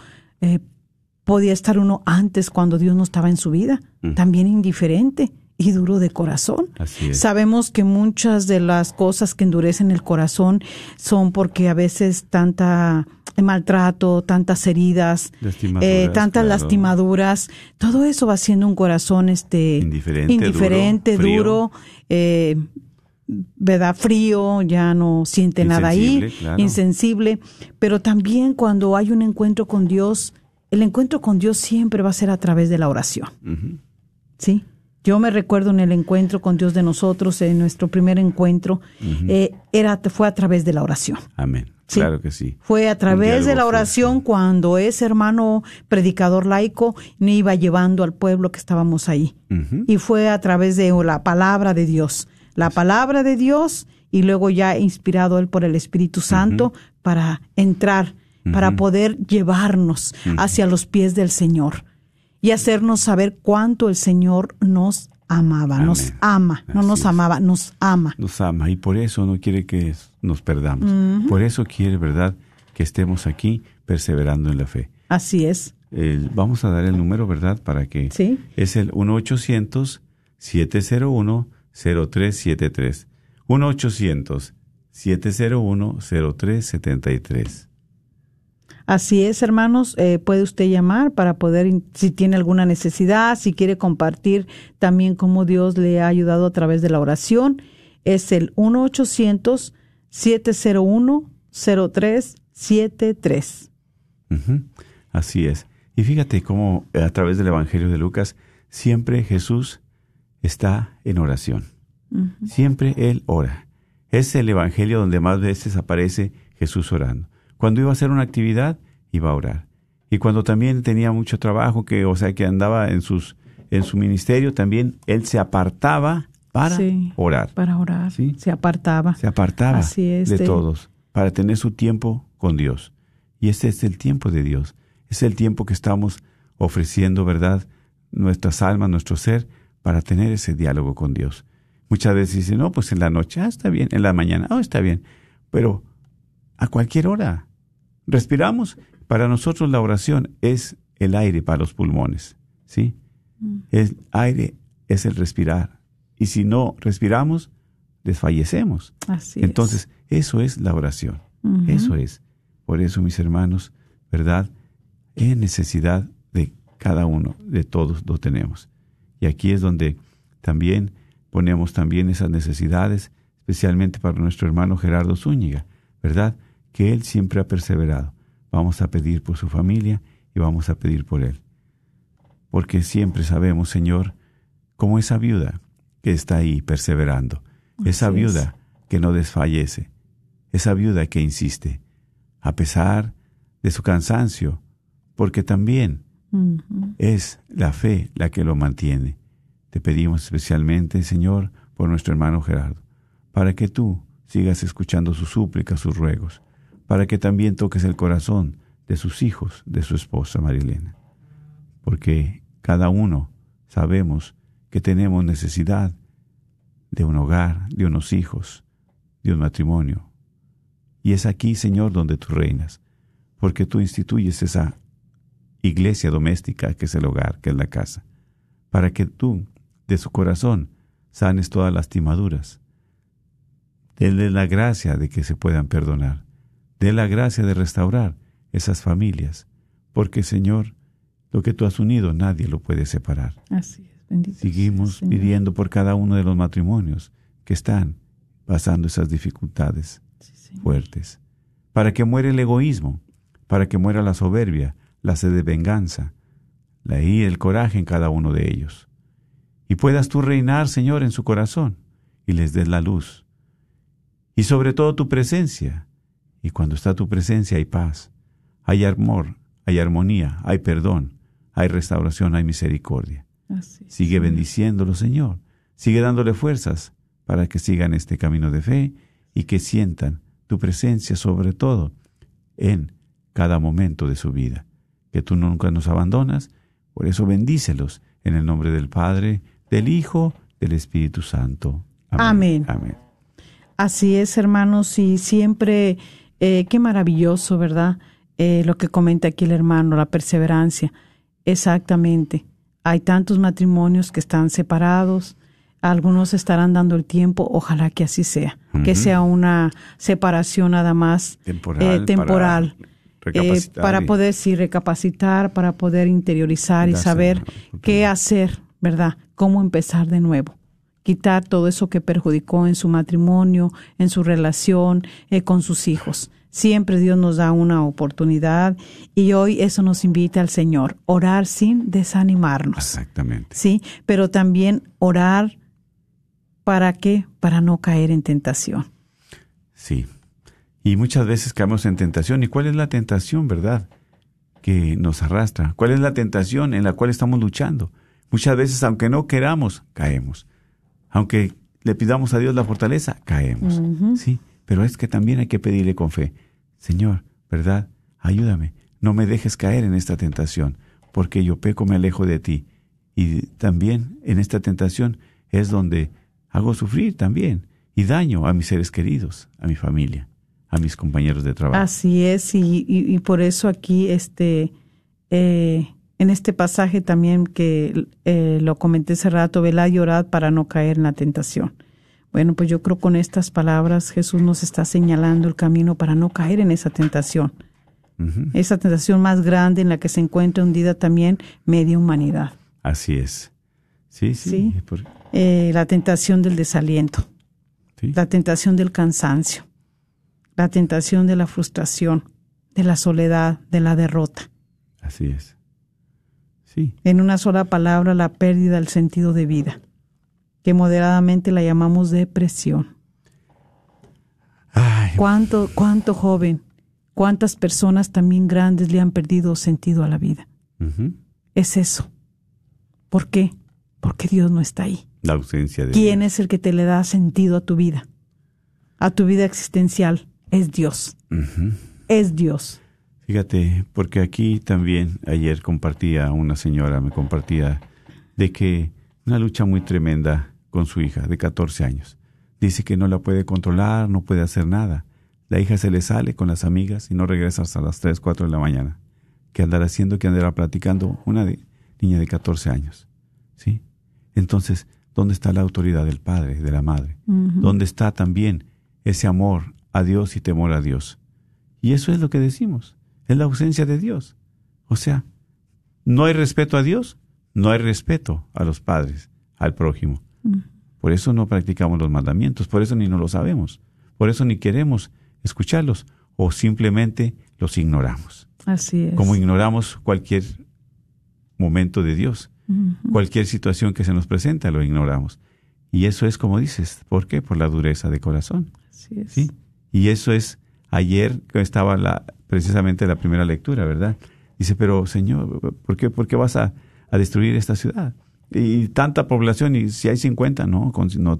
B: podía estar uno antes cuando Dios no estaba en su vida, también indiferente y duro de corazón. Sabemos que muchas de las cosas que endurecen el corazón son porque a veces tanta maltrato, tantas heridas, eh, tantas lastimaduras, todo eso va siendo un corazón este indiferente, duro, eh, ¿verdad? Frío, ya no siente nada ahí, insensible, pero también cuando hay un encuentro con Dios, el encuentro con Dios siempre va a ser a través de la oración. ¿Sí? Yo me recuerdo en el encuentro con Dios de nosotros, en nuestro primer encuentro, eh, era, fue a través de la oración.
A: Amén. Claro que sí.
B: Fue a través de la oración cuando ese hermano predicador laico me iba llevando al pueblo que estábamos ahí. Y fue a través de la palabra de Dios. La palabra de Dios y luego ya inspirado él por el Espíritu Santo para entrar para poder llevarnos hacia los pies del Señor y hacernos saber cuánto el Señor nos amaba, nos ama, no nos amaba, nos ama.
A: Nos ama y por eso no quiere que nos perdamos. Por eso quiere, ¿verdad?, que estemos aquí perseverando en la fe.
B: Así es.
A: vamos a dar el número, ¿verdad?, para que...
B: Sí.
A: Es el 1-800-701-0373. 1-800-701-0373.
B: Así es, hermanos, eh, puede usted llamar para poder, si tiene alguna necesidad, si quiere compartir también cómo Dios le ha ayudado a través de la oración. Es el 1-800-701-0373.
A: Así es. Y fíjate cómo eh, a través del Evangelio de Lucas, siempre Jesús está en oración. Siempre Él ora. Es el Evangelio donde más veces aparece Jesús orando. Cuando iba a hacer una actividad, iba a orar. Y cuando también tenía mucho trabajo, que, o sea, que andaba en, sus, en su ministerio, también él se apartaba para orar.
B: Para orar. ¿Sí? Se apartaba.
A: Se apartaba de, todos para tener su tiempo con Dios. Y ese es el tiempo de Dios. Es el tiempo que estamos ofreciendo, ¿verdad? Nuestras almas, nuestro ser, para tener ese diálogo con Dios. Muchas veces dicen, no, pues en la noche, ah, está bien, en la mañana, ah, está bien. Pero a cualquier hora, respiramos. Para nosotros la oración es el aire para los pulmones, ¿sí? Mm. El aire es el respirar. Y si no respiramos, desfallecemos.
B: Así
A: Entonces, eso es la oración. Eso es. Por eso, mis hermanos, ¿verdad? Es necesidad de cada uno, de todos lo tenemos. Y aquí es donde también ponemos también esas necesidades, especialmente para nuestro hermano Gerardo Zúñiga, ¿verdad? que él siempre ha perseverado. Vamos a pedir por su familia y vamos a pedir por él. Porque siempre sabemos, Señor, como esa viuda que está ahí perseverando, esa viuda que no desfallece, esa viuda que insiste, a pesar de su cansancio, porque también es la fe la que lo mantiene. Te pedimos especialmente, Señor, por nuestro hermano Gerardo, para que tú sigas escuchando sus súplicas, sus ruegos, para que también toques el corazón de sus hijos, de su esposa Marilena. Porque cada uno sabemos que tenemos necesidad de un hogar, de unos hijos, de un matrimonio. Y es aquí, Señor, donde tú reinas, porque tú instituyes esa iglesia doméstica que es el hogar, que es la casa, para que tú, de su corazón, sanes todas las timaduras. Denle la gracia de que se puedan perdonar de la gracia de restaurar esas familias, porque Señor, lo que tú has unido nadie lo puede separar.
B: Así es, bendito.
A: Seguimos pidiendo por cada uno de los matrimonios que están pasando esas dificultades fuertes, para que muera el egoísmo, para que muera la soberbia, la sed de venganza, la ira, el coraje en cada uno de ellos. y puedas tú reinar, Señor, en su corazón y les des la luz. Y sobre todo tu presencia. Y cuando está tu presencia hay paz, hay amor, hay armonía, hay perdón, hay restauración, hay misericordia.
B: Así.
A: Sigue bendiciéndolo, Señor. Sigue dándole fuerzas para que sigan este camino de fe y que sientan tu presencia sobre todo en cada momento de su vida. Que tú nunca nos abandonas, por eso bendícelos en el nombre del Padre, del Hijo, del Espíritu Santo.
B: Amén.
A: Amén.
B: Así es, hermanos, y siempre, eh, qué maravilloso, ¿verdad? Eh, lo que comenta aquí el hermano, la perseverancia. Exactamente. Hay tantos matrimonios que están separados, algunos estarán dando el tiempo, ojalá que así sea, que sea una separación nada más
A: Temporal,
B: eh, temporal,
A: para
B: eh, para
A: y-
B: poder sí recapacitar, para poder interiorizar y saber qué hacer, ¿verdad? Cómo empezar de nuevo. Quitar todo eso que perjudicó en su matrimonio, en su relación eh, con sus hijos. Siempre Dios nos da una oportunidad y hoy eso nos invita al Señor, orar sin desanimarnos.
A: Exactamente.
B: Sí, pero también orar para qué? Para no caer en tentación.
A: Sí. Y muchas veces caemos en tentación. ¿Y cuál es la tentación, verdad? Que nos arrastra. ¿Cuál es la tentación en la cual estamos luchando? Muchas veces, aunque no queramos, caemos. Aunque le pidamos a Dios la fortaleza, caemos. Sí. Pero es que también hay que pedirle con fe. Señor, ¿verdad? Ayúdame. No me dejes caer en esta tentación, porque yo peco, me alejo de ti. Y también en esta tentación es donde hago sufrir también y daño a mis seres queridos, a mi familia, a mis compañeros de trabajo.
B: Así es, y, y- y por eso aquí, este, eh, en este pasaje también que eh, lo comenté hace rato, velad y orad para no caer en la tentación. Bueno, pues yo creo con estas palabras Jesús nos está señalando el camino para no caer en esa tentación. Esa tentación más grande en la que se encuentra hundida también media humanidad.
A: Así es. Sí, sí.
B: Sí.
A: por-
B: Eh, la tentación del desaliento,
A: sí.
B: la tentación del cansancio, la tentación de la frustración, de la soledad, de la derrota.
A: Así es. Sí,
B: En una sola palabra, la pérdida del sentido de vida, que moderadamente la llamamos depresión.
A: Ay,
B: ¿Cuánto, cuánto joven, cuántas personas también grandes le han perdido sentido a la vida? Es eso. ¿Por qué? Porque Dios no está ahí.
A: la ausencia de
B: ¿Quién
A: Dios.
B: es el que te le da sentido a tu vida? A tu vida existencial. Es Dios. Es Dios.
A: Fíjate, porque aquí también ayer compartía una señora, me compartía de que una lucha muy tremenda con su hija de 14 años. Dice que no la puede controlar, no puede hacer nada. La hija se le sale con las amigas y no regresa hasta las 3, 4 de la mañana. ¿Qué andará haciendo? ¿Qué andará platicando? Una de- niña de 14 años. ¿Sí? Entonces, ¿dónde está la autoridad del padre, de la madre? ¿Dónde está también ese amor a Dios y temor a Dios? Y eso es lo que decimos, es la ausencia de Dios. O sea, no hay respeto a Dios, no hay respeto a los padres, al prójimo. Por eso no practicamos los mandamientos, por eso ni no lo sabemos, por eso ni queremos escucharlos o simplemente los ignoramos.
B: Así es.
A: Como ignoramos cualquier momento de Dios, cualquier situación que se nos presenta, lo ignoramos. Y eso es como dices, ¿por qué? Por la dureza de corazón.
B: Así es.
A: ¿sí? Y eso es, ayer que estaba la, precisamente la primera lectura, ¿verdad? Dice, pero Señor, ¿por qué, por qué vas a, a destruir esta ciudad? Y tanta población, y si hay 50, no, no,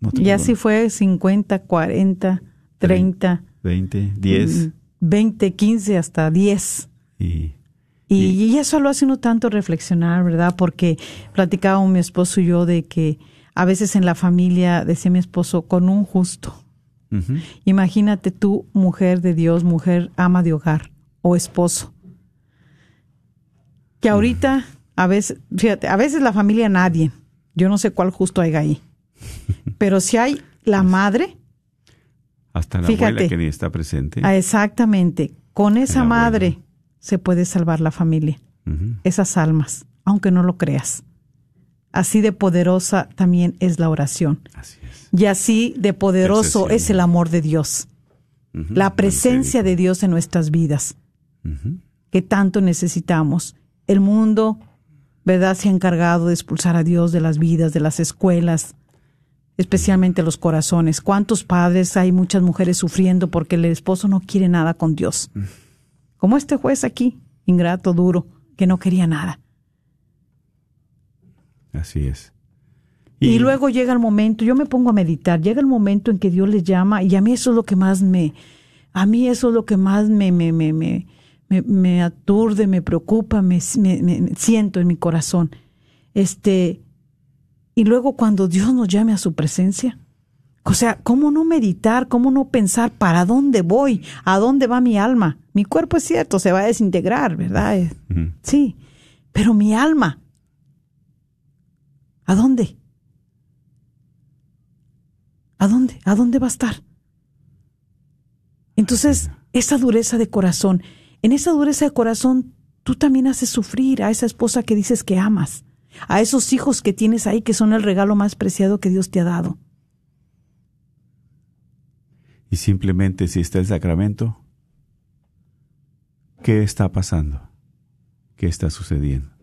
A: no te
B: Y así fue 50, 40, 30,
A: 20, 10,
B: mm, 20, 15, hasta 10.
A: y
B: Y,
A: Y-
B: y eso lo hace uno tanto reflexionar, ¿verdad? Porque platicábamos mi esposo y yo de que a veces en la familia, decía mi esposo, con un justo. Imagínate tú, mujer de Dios, mujer ama de hogar o esposo. Que ahorita, a veces, fíjate, a veces la familia nadie. Yo no sé cuál justo hay ahí. Pero si hay la madre,
A: hasta la
B: Fíjate.
A: abuela que ni está presente.
B: ah, exactamente, con esa madre se puede salvar la familia. Esas almas, aunque no lo creas. Así de poderosa también es la oración.
A: Así es.
B: Y así de poderoso es el amor de Dios, la presencia de Dios en nuestras vidas, que tanto necesitamos. El mundo ¿verdad? Se ha encargado de expulsar a Dios de las vidas, de las escuelas, especialmente los corazones. ¿Cuántos padres hay muchas mujeres sufriendo porque el esposo no quiere nada con Dios? Como este juez aquí, ingrato, duro, que no quería nada.
A: Así es.
B: Y, luego llega el momento, yo me pongo a meditar, llega el momento en que Dios les llama y a mí eso es lo que más me, a mí eso es lo que más me, me, me, me, me, aturde, me preocupa, me, me, siento en mi corazón. Este, y luego cuando Dios nos llame a su presencia, o sea, ¿cómo no meditar? ¿Cómo no pensar para dónde voy? ¿A dónde va mi alma? Mi cuerpo es cierto, se va a desintegrar, ¿verdad? Sí, pero mi alma, ¿a dónde? ¿A dónde? ¿A dónde va a estar? Entonces, esa dureza de corazón, en esa dureza de corazón, tú también haces sufrir a esa esposa que dices que amas, a esos hijos que tienes ahí que son el regalo más preciado que Dios te ha dado.
A: Y simplemente si está el sacramento, ¿qué está pasando? ¿Qué está sucediendo?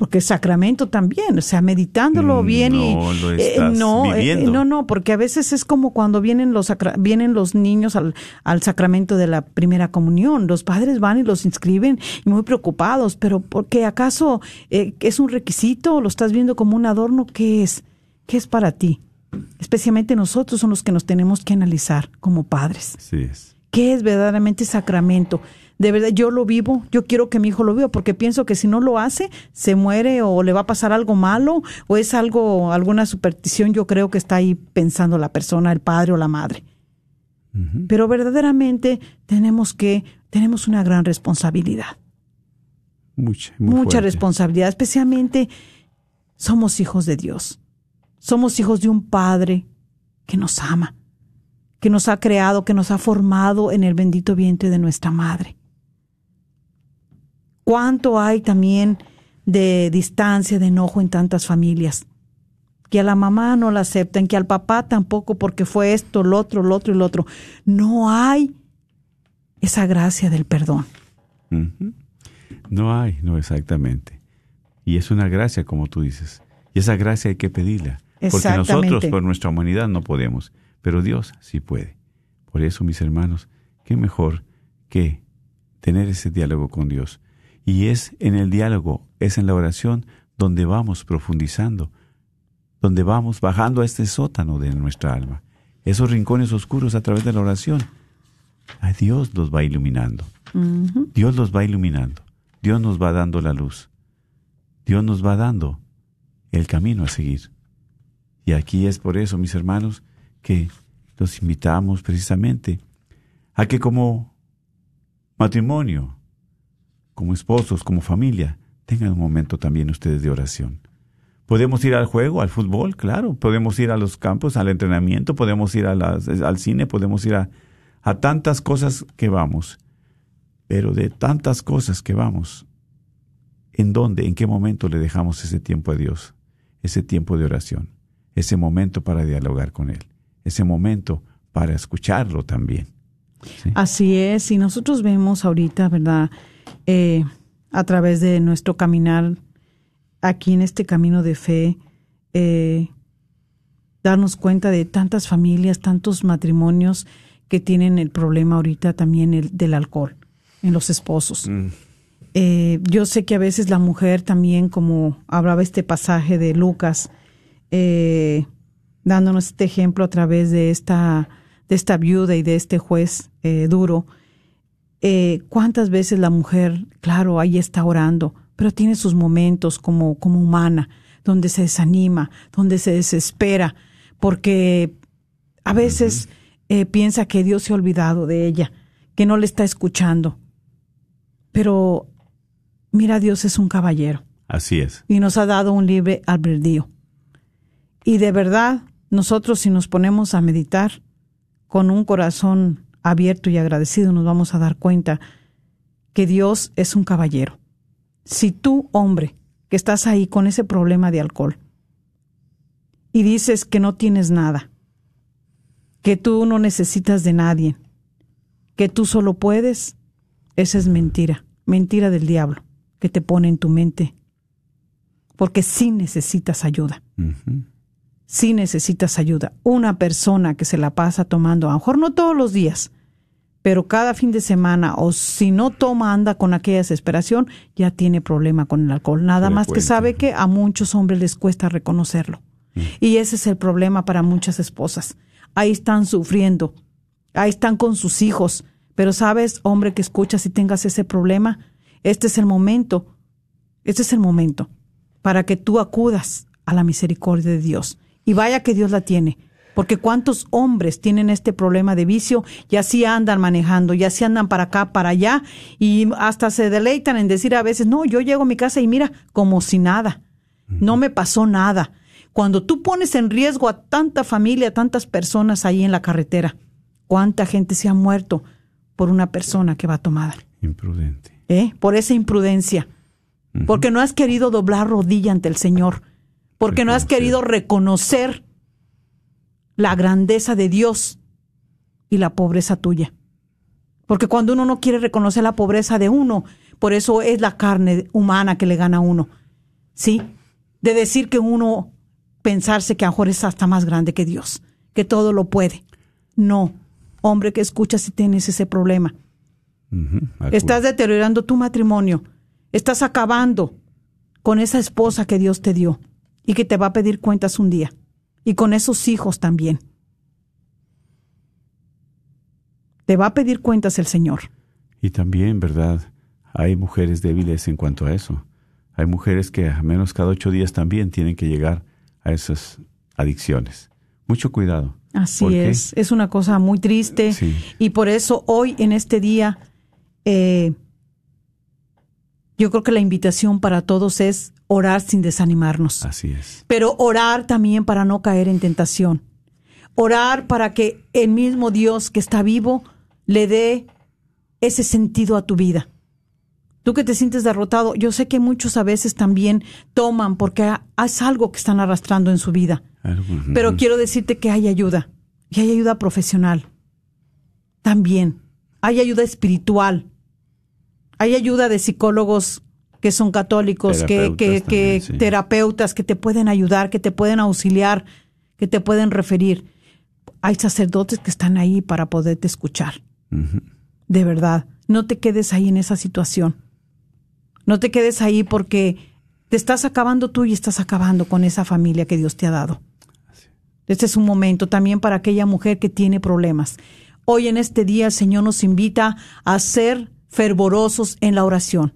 B: Porque es sacramento también, o sea, meditándolo mm, bien y
A: lo eh, no, eh,
B: no, no, porque a veces es como cuando vienen los vienen los niños al, al, sacramento de la primera comunión, los padres van y los inscriben muy preocupados, pero porque acaso eh, es un requisito, lo estás viendo como un adorno, ¿qué es? ¿Qué es para ti? Especialmente nosotros son los que nos tenemos que analizar como padres.
A: Sí es.
B: ¿Qué es verdaderamente sacramento? De verdad yo lo vivo, yo quiero que mi hijo lo viva porque pienso que si no lo hace, se muere o le va a pasar algo malo o es algo, alguna superstición, yo creo que está ahí pensando la persona, el padre o la madre. Pero verdaderamente tenemos que, tenemos una gran responsabilidad.
A: Mucha,
B: Mucha responsabilidad, especialmente somos hijos de Dios. Somos hijos de un Padre que nos ama, que nos ha creado, que nos ha formado en el bendito vientre de nuestra madre cuánto hay también de distancia, de enojo en tantas familias. Que a la mamá no la aceptan, que al papá tampoco porque fue esto, lo otro, lo otro y lo otro. No hay esa gracia del perdón.
A: No hay, no exactamente. Y es una gracia, como tú dices. Y esa gracia hay que pedirla. Porque nosotros, por nuestra humanidad, no podemos. Pero Dios sí puede. Por eso, mis hermanos, qué mejor que tener ese diálogo con Dios y es en el diálogo, es en la oración donde vamos profundizando, donde vamos bajando a este sótano de nuestra alma, esos rincones oscuros a través de la oración. A Dios los va iluminando. Dios los va iluminando. Dios nos va dando la luz. Dios nos va dando el camino a seguir. Y aquí es por eso, mis hermanos, que los invitamos precisamente a que como matrimonio, como esposos, como familia, tengan un momento también ustedes de oración. Podemos ir al juego, al fútbol, claro. Podemos ir a los campos, al entrenamiento, podemos ir a al cine, podemos ir a, a tantas cosas que vamos. Pero de tantas cosas que vamos, ¿en dónde, en qué momento le dejamos ese tiempo a Dios? Ese tiempo de oración, ese momento para dialogar con Él, ese momento para escucharlo también.
B: Así es, y nosotros vemos ahorita, ¿verdad? Eh, a través de nuestro caminar aquí en este camino de fe, eh, darnos cuenta de tantas familias, tantos matrimonios que tienen el problema ahorita también el, del alcohol en los esposos. Mm. Eh, yo sé que a veces la mujer también, como hablaba este pasaje de Lucas, dándonos este ejemplo a través de esta, de esta viuda y de este juez duro, eh, cuántas veces la mujer, claro, ahí está orando, pero tiene sus momentos como, como humana, donde se desanima, donde se desespera, porque a veces eh, piensa que Dios se ha olvidado de ella, que no le está escuchando. Pero mira, Dios es un caballero.
A: Así es.
B: Y nos ha dado un libre albedrío. Y de verdad, nosotros si nos ponemos a meditar con un corazón abierto y agradecido nos vamos a dar cuenta que Dios es un caballero. Si tú, hombre, que estás ahí con ese problema de alcohol y dices que no tienes nada, que tú no necesitas de nadie, que tú solo puedes, esa es mentira, mentira del diablo que te pone en tu mente. porque sí necesitas ayuda. Sí necesitas ayuda. Una persona que se la pasa tomando, a lo mejor no todos los días, pero cada fin de semana, o si no toma, anda con aquella desesperación, ya tiene problema con el alcohol. Nada más que sabe que a muchos hombres les cuesta reconocerlo. Y ese es el problema para muchas esposas. Ahí están sufriendo, ahí están con sus hijos. Pero sabes, hombre que escuchas y tengas ese problema, este es el momento, este es el momento para que tú acudas a la misericordia de Dios. Y vaya que Dios la tiene. Porque cuántos hombres tienen este problema de vicio y así andan manejando, y así andan para acá, para allá, y hasta se deleitan en decir a veces, no, yo llego a mi casa y mira, como si nada, no me pasó nada. Cuando tú pones en riesgo a tanta familia, a tantas personas ahí en la carretera, cuánta gente se ha muerto por una persona que va tomada,
A: Imprudente.
B: ¿eh? por esa imprudencia, porque no has querido doblar rodilla ante el Señor, porque no has querido reconocer la grandeza de Dios y la pobreza tuya. Porque cuando uno no quiere reconocer la pobreza de uno, por eso es la carne humana que le gana a uno. ¿Sí? De decir que uno pensarse que a lo mejor es hasta más grande que Dios, que todo lo puede. No, hombre que escucha si tienes ese problema. Estás deteriorando tu matrimonio. Estás acabando con esa esposa que Dios te dio y que te va a pedir cuentas un día. Y con esos hijos también. Te va a pedir cuentas el Señor.
A: Y también, ¿verdad? Hay mujeres débiles en cuanto a eso. Hay mujeres que a menos cada ocho días también tienen que llegar a esas adicciones. Mucho cuidado.
B: Así es. Es una cosa muy triste.
A: Sí.
B: Y por eso hoy, en este día, eh, yo creo que la invitación para todos es orar sin desanimarnos.
A: Así es.
B: pero orar también para no caer en tentación. Orar para que el mismo Dios que está vivo le dé ese sentido a tu vida. Tú que te sientes derrotado, yo sé que muchos a veces también toman porque es algo que están arrastrando en su vida. Pero quiero decirte que hay ayuda. Y hay ayuda profesional. También. Hay ayuda espiritual. Hay ayuda de psicólogos que son católicos, que, que,
A: Terapeutas
B: que
A: sí.
B: terapeutas que te pueden ayudar, que te pueden auxiliar, que te pueden referir. Hay sacerdotes que están ahí para poderte escuchar. De verdad. No te quedes ahí en esa situación. No te quedes ahí porque te estás acabando tú y estás acabando con esa familia que Dios te ha dado. Este es un momento también para aquella mujer que tiene problemas. Hoy en este día el Señor nos invita a ser fervorosos en la oración,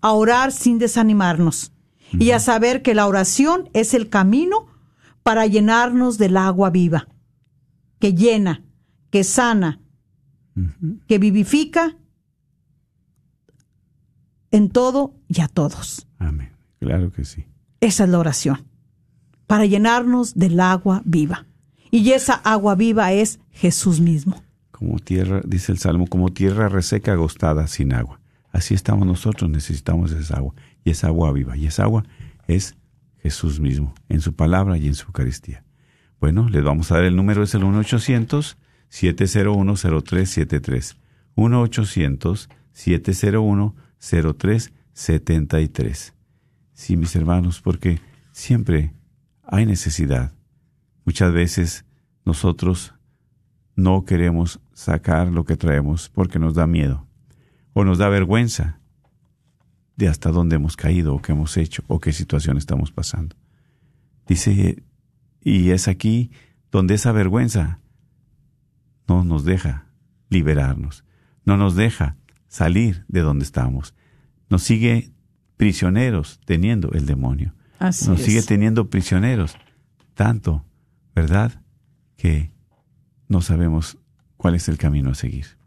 B: a orar sin desanimarnos y a saber que la oración es el camino para llenarnos del agua viva, que llena, que sana, que vivifica en todo y a todos.
A: Amén. Claro que sí.
B: Esa es la oración, para llenarnos del agua viva. Y esa agua viva es Jesús mismo.
A: Como tierra, dice el Salmo, como tierra reseca agostada sin agua. Así estamos nosotros, necesitamos esa agua. Y esa agua viva. Y esa agua es Jesús mismo, en su palabra y en su Eucaristía. Bueno, les vamos a dar el número, es el 1-800-701-0373. 1-800-701-0373. Sí, mis hermanos, porque siempre hay necesidad. Muchas veces nosotros no queremos sacar lo que traemos porque nos da miedo o nos da vergüenza de hasta dónde hemos caído o qué hemos hecho o qué situación estamos pasando. Dice, y es aquí donde esa vergüenza no nos deja liberarnos, no nos deja salir de donde estamos, nos sigue prisioneros teniendo el demonio,
B: Así
A: nos
B: es.
A: sigue teniendo prisioneros, tanto, ¿verdad? Que no sabemos cuál es el camino a seguir.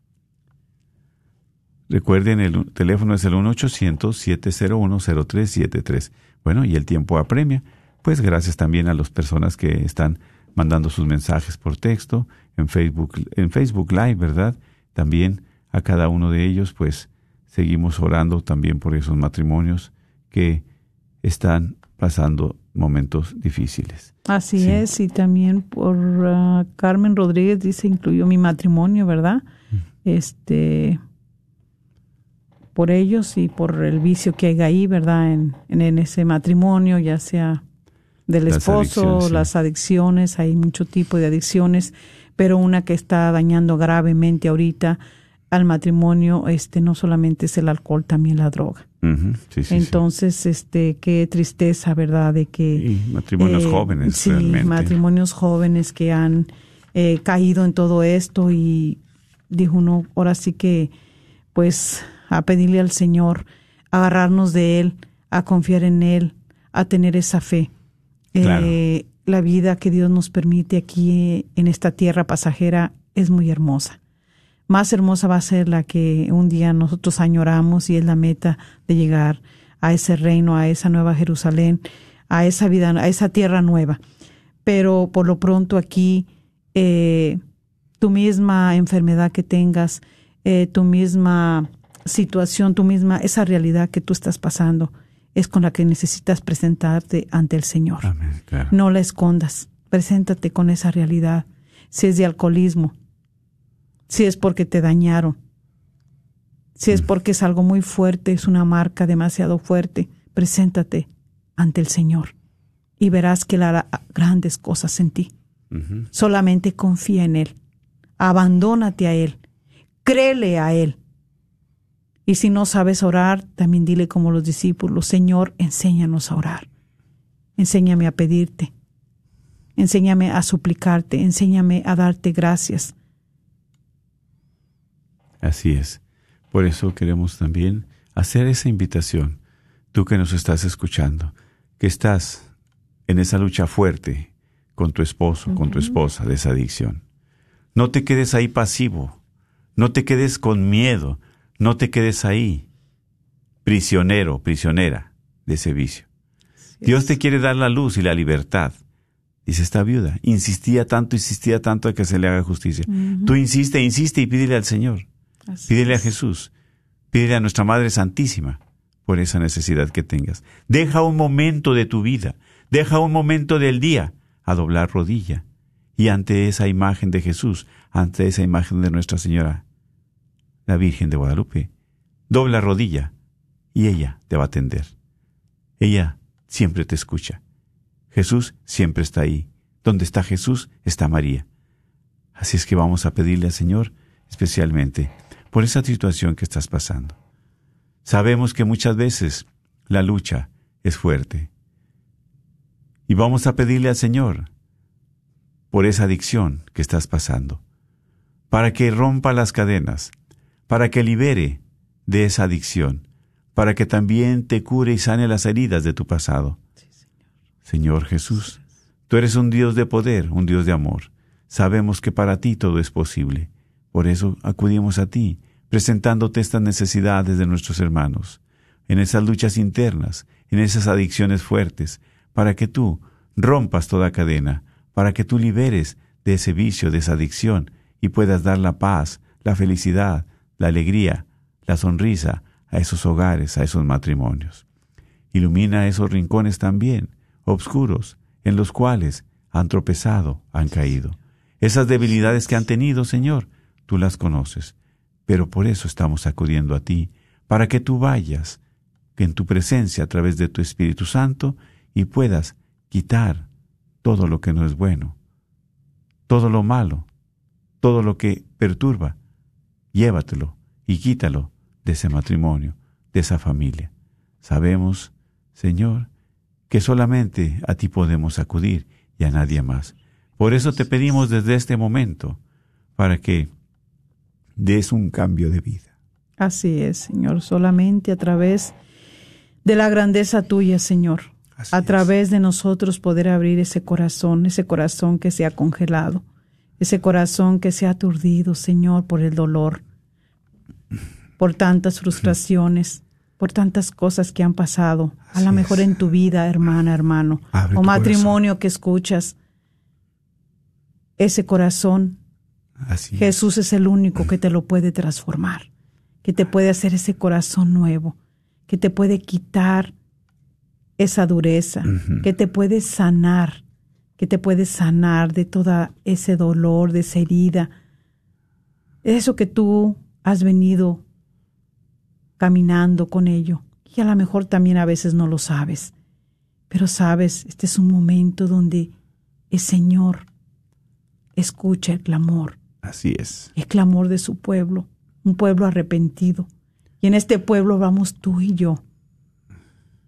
A: Recuerden, el teléfono es el 1-800-701-0373. Bueno, y el tiempo apremia. Pues gracias también a las personas que están mandando sus mensajes por texto, en Facebook, en Facebook Live, ¿verdad? También a cada uno de ellos, pues seguimos orando también por esos matrimonios que están pasando momentos difíciles.
B: Así
A: Sí.
B: es, y también por ah, Carmen Rodríguez dice, incluyó mi matrimonio, ¿verdad? Este, por ellos y por el vicio que hay ahí, ¿verdad? En, en, ese matrimonio, ya sea del
A: Las
B: esposo,
A: adicciones, sí.
B: las adicciones, hay mucho tipo de adicciones, pero una que está dañando gravemente ahorita al matrimonio, este, no solamente es el alcohol, también la droga.
A: Sí, sí.
B: Entonces, este, qué tristeza, ¿verdad? De que
A: matrimonios
B: eh,
A: jóvenes,
B: sí,
A: realmente.
B: matrimonios jóvenes que han eh, caído en todo esto y dijo uno, ahora sí que, pues, a pedirle al Señor, agarrarnos de Él, a confiar en Él, a tener esa fe.
A: Claro.
B: Eh, la vida que Dios nos permite aquí en esta tierra pasajera es muy hermosa. Más hermosa va a ser la que un día nosotros añoramos y es la meta de llegar a ese reino, a esa nueva Jerusalén, a esa vida, a esa tierra nueva. Pero por lo pronto aquí, eh, tu misma enfermedad que tengas, eh, tu misma situación, tu misma, esa realidad que tú estás pasando, es con la que necesitas presentarte ante el Señor.
A: Amén, claro.
B: No la escondas, preséntate con esa realidad. Si es de alcoholismo, si es porque te dañaron, si es porque es algo muy fuerte, es una marca demasiado fuerte, preséntate ante el Señor y verás que Él hará grandes cosas en ti. Solamente confía en Él, abandónate a Él, créele a Él. Y si no sabes orar, también dile como los discípulos, Señor, enséñanos a orar, enséñame a pedirte, enséñame a suplicarte, enséñame a darte gracias.
A: Así es. Por eso queremos también hacer esa invitación. Tú que nos estás escuchando, que estás en esa lucha fuerte con tu esposo, con tu esposa de esa adicción. No te quedes ahí pasivo. No te quedes con miedo. No te quedes ahí prisionero, prisionera de ese vicio. Dios te quiere dar la luz y la libertad. Dice esta viuda, insistía tanto, insistía tanto a que se le haga justicia. Tú insiste, insiste y pídele al Señor.
B: Así
A: Pídele a
B: es.
A: Jesús, pídele a nuestra Madre Santísima por esa necesidad que tengas. Deja un momento de tu vida, deja un momento del día a doblar rodilla y ante esa imagen de Jesús, ante esa imagen de Nuestra Señora, la Virgen de Guadalupe, dobla rodilla y ella te va a atender. Ella siempre te escucha. Jesús siempre está ahí. Donde está Jesús está María. Así es que vamos a pedirle al Señor especialmente por esa situación que estás pasando. Sabemos que muchas veces la lucha es fuerte. Y vamos a pedirle al Señor por esa adicción que estás pasando, para que rompa las cadenas, para que libere de esa adicción, para que también te cure y sane las heridas de tu pasado. Señor Jesús, tú eres un Dios de poder, un Dios de amor. Sabemos que para ti todo es posible. Por eso acudimos a ti, presentándote estas necesidades de nuestros hermanos, en esas luchas internas, en esas adicciones fuertes, para que tú rompas toda cadena, para que tú liberes de ese vicio, de esa adicción, y puedas dar la paz, la felicidad, la alegría, la sonrisa a esos hogares, a esos matrimonios. Ilumina esos rincones también, obscuros, en los cuales han tropezado, han caído. Esas debilidades que han tenido, Señor, tú las conoces, pero por eso estamos acudiendo a ti, para que tú vayas, en tu presencia a través de tu Espíritu Santo, y puedas quitar todo lo que no es bueno, todo lo malo, todo lo que perturba, llévatelo y quítalo de ese matrimonio, de esa familia. Sabemos, Señor, que solamente a ti podemos acudir y a nadie más. Por eso te pedimos desde este momento, para que des un cambio de vida.
B: Así es, Señor, solamente a través de la grandeza tuya, Señor,
A: Así
B: a
A: es.
B: través de nosotros poder abrir ese corazón, ese corazón que se ha congelado, ese corazón que se ha aturdido, Señor, por el dolor, por tantas frustraciones, por tantas cosas que han pasado, a lo mejor
A: es.
B: en tu vida, hermana, hermano,
A: Abre
B: o matrimonio que escuchas. Ese corazón
A: Así.
B: Jesús es el único que te lo puede transformar, que te puede hacer ese corazón nuevo, que te puede quitar esa dureza, que te puede sanar, que te puede sanar de todo ese dolor, de esa herida, eso que tú has venido caminando con ello. Y a lo mejor también a veces no lo sabes. Pero sabes, este es un momento donde el Señor escucha el clamor.
A: Así es.
B: El clamor de su pueblo, un pueblo arrepentido. Y en este pueblo vamos tú y yo,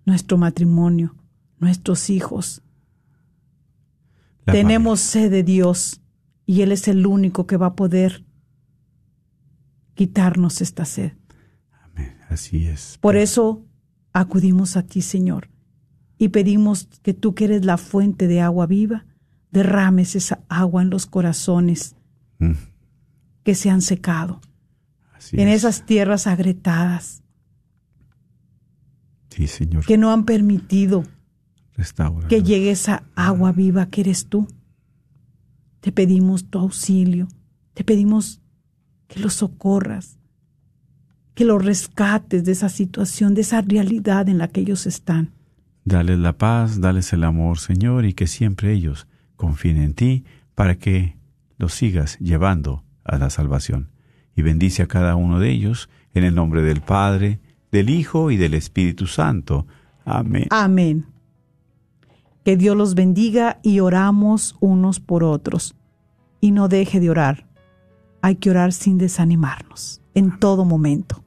B: nuestro matrimonio, nuestros hijos.
A: La
B: Tenemos sed de Dios y Él es el único que va a poder quitarnos esta sed.
A: Amén. Así es.
B: Por eso acudimos a ti, Señor, y pedimos que tú que eres la fuente de agua viva, derrames esa agua en los corazones
A: Mm,
B: que se han secado,
A: Así
B: en
A: es.
B: esas tierras agrietadas,
A: Sí, Señor.
B: que no han permitido
A: Restaura.
B: que llegue esa agua viva que eres tú. Te pedimos tu auxilio, te pedimos que los socorras, que los rescates de esa situación, de esa realidad en la que ellos están.
A: Dales la paz, dales el amor, Señor, y que siempre ellos confíen en ti para que los sigas llevando a la salvación. Y bendice a cada uno de ellos en el nombre del Padre, del Hijo y del Espíritu Santo. Amén.
B: Amén. Que Dios los bendiga y oramos unos por otros. Y no deje de orar. Hay que orar sin desanimarnos, en todo momento.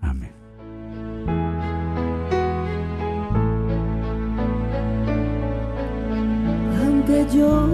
A: Amén.
C: Aunque yo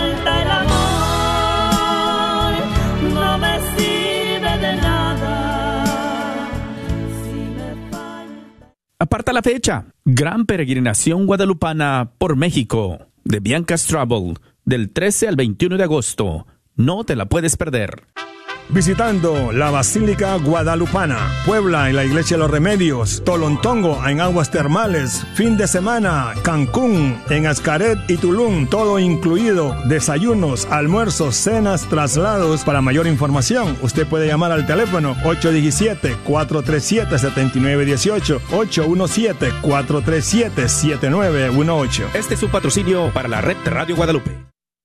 D: La fecha. Gran peregrinación guadalupana por México de Bianca's Travel del 13 al 21 de agosto. No te la puedes perder.
E: Visitando la Basílica Guadalupana, Puebla en la Iglesia de los Remedios, Tolontongo en aguas termales, fin de semana, Cancún, en Ascaret y Tulum, todo incluido, desayunos, almuerzos, cenas, traslados. Para mayor información, usted puede llamar al teléfono 817-437-7918, 817-437-7918.
D: Este es un patrocinio para la red Radio Guadalupe.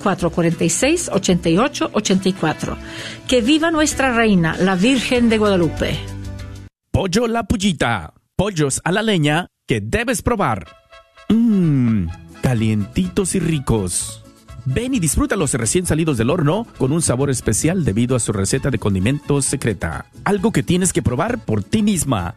F: 446-8884. Que viva nuestra reina, la Virgen de Guadalupe.
D: Pollo La Pullita. Pollos a la leña que debes probar. Mmm, calientitos y ricos. Ven y disfrútalos recién salidos del horno con un sabor especial debido a su receta de condimentos secreta. Algo que tienes que probar por ti misma.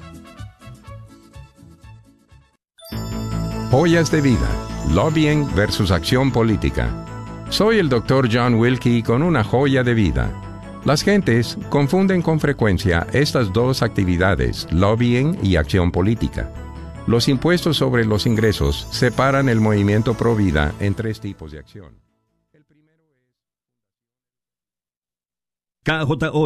G: Joyas de Vida, Lobbying versus Acción Política. Soy el Dr. John Wilkie con una joya de vida. Las gentes confunden con frecuencia estas dos actividades, lobbying y acción política. Los impuestos sobre los ingresos separan el movimiento pro vida en tres tipos de acción.
H: KJO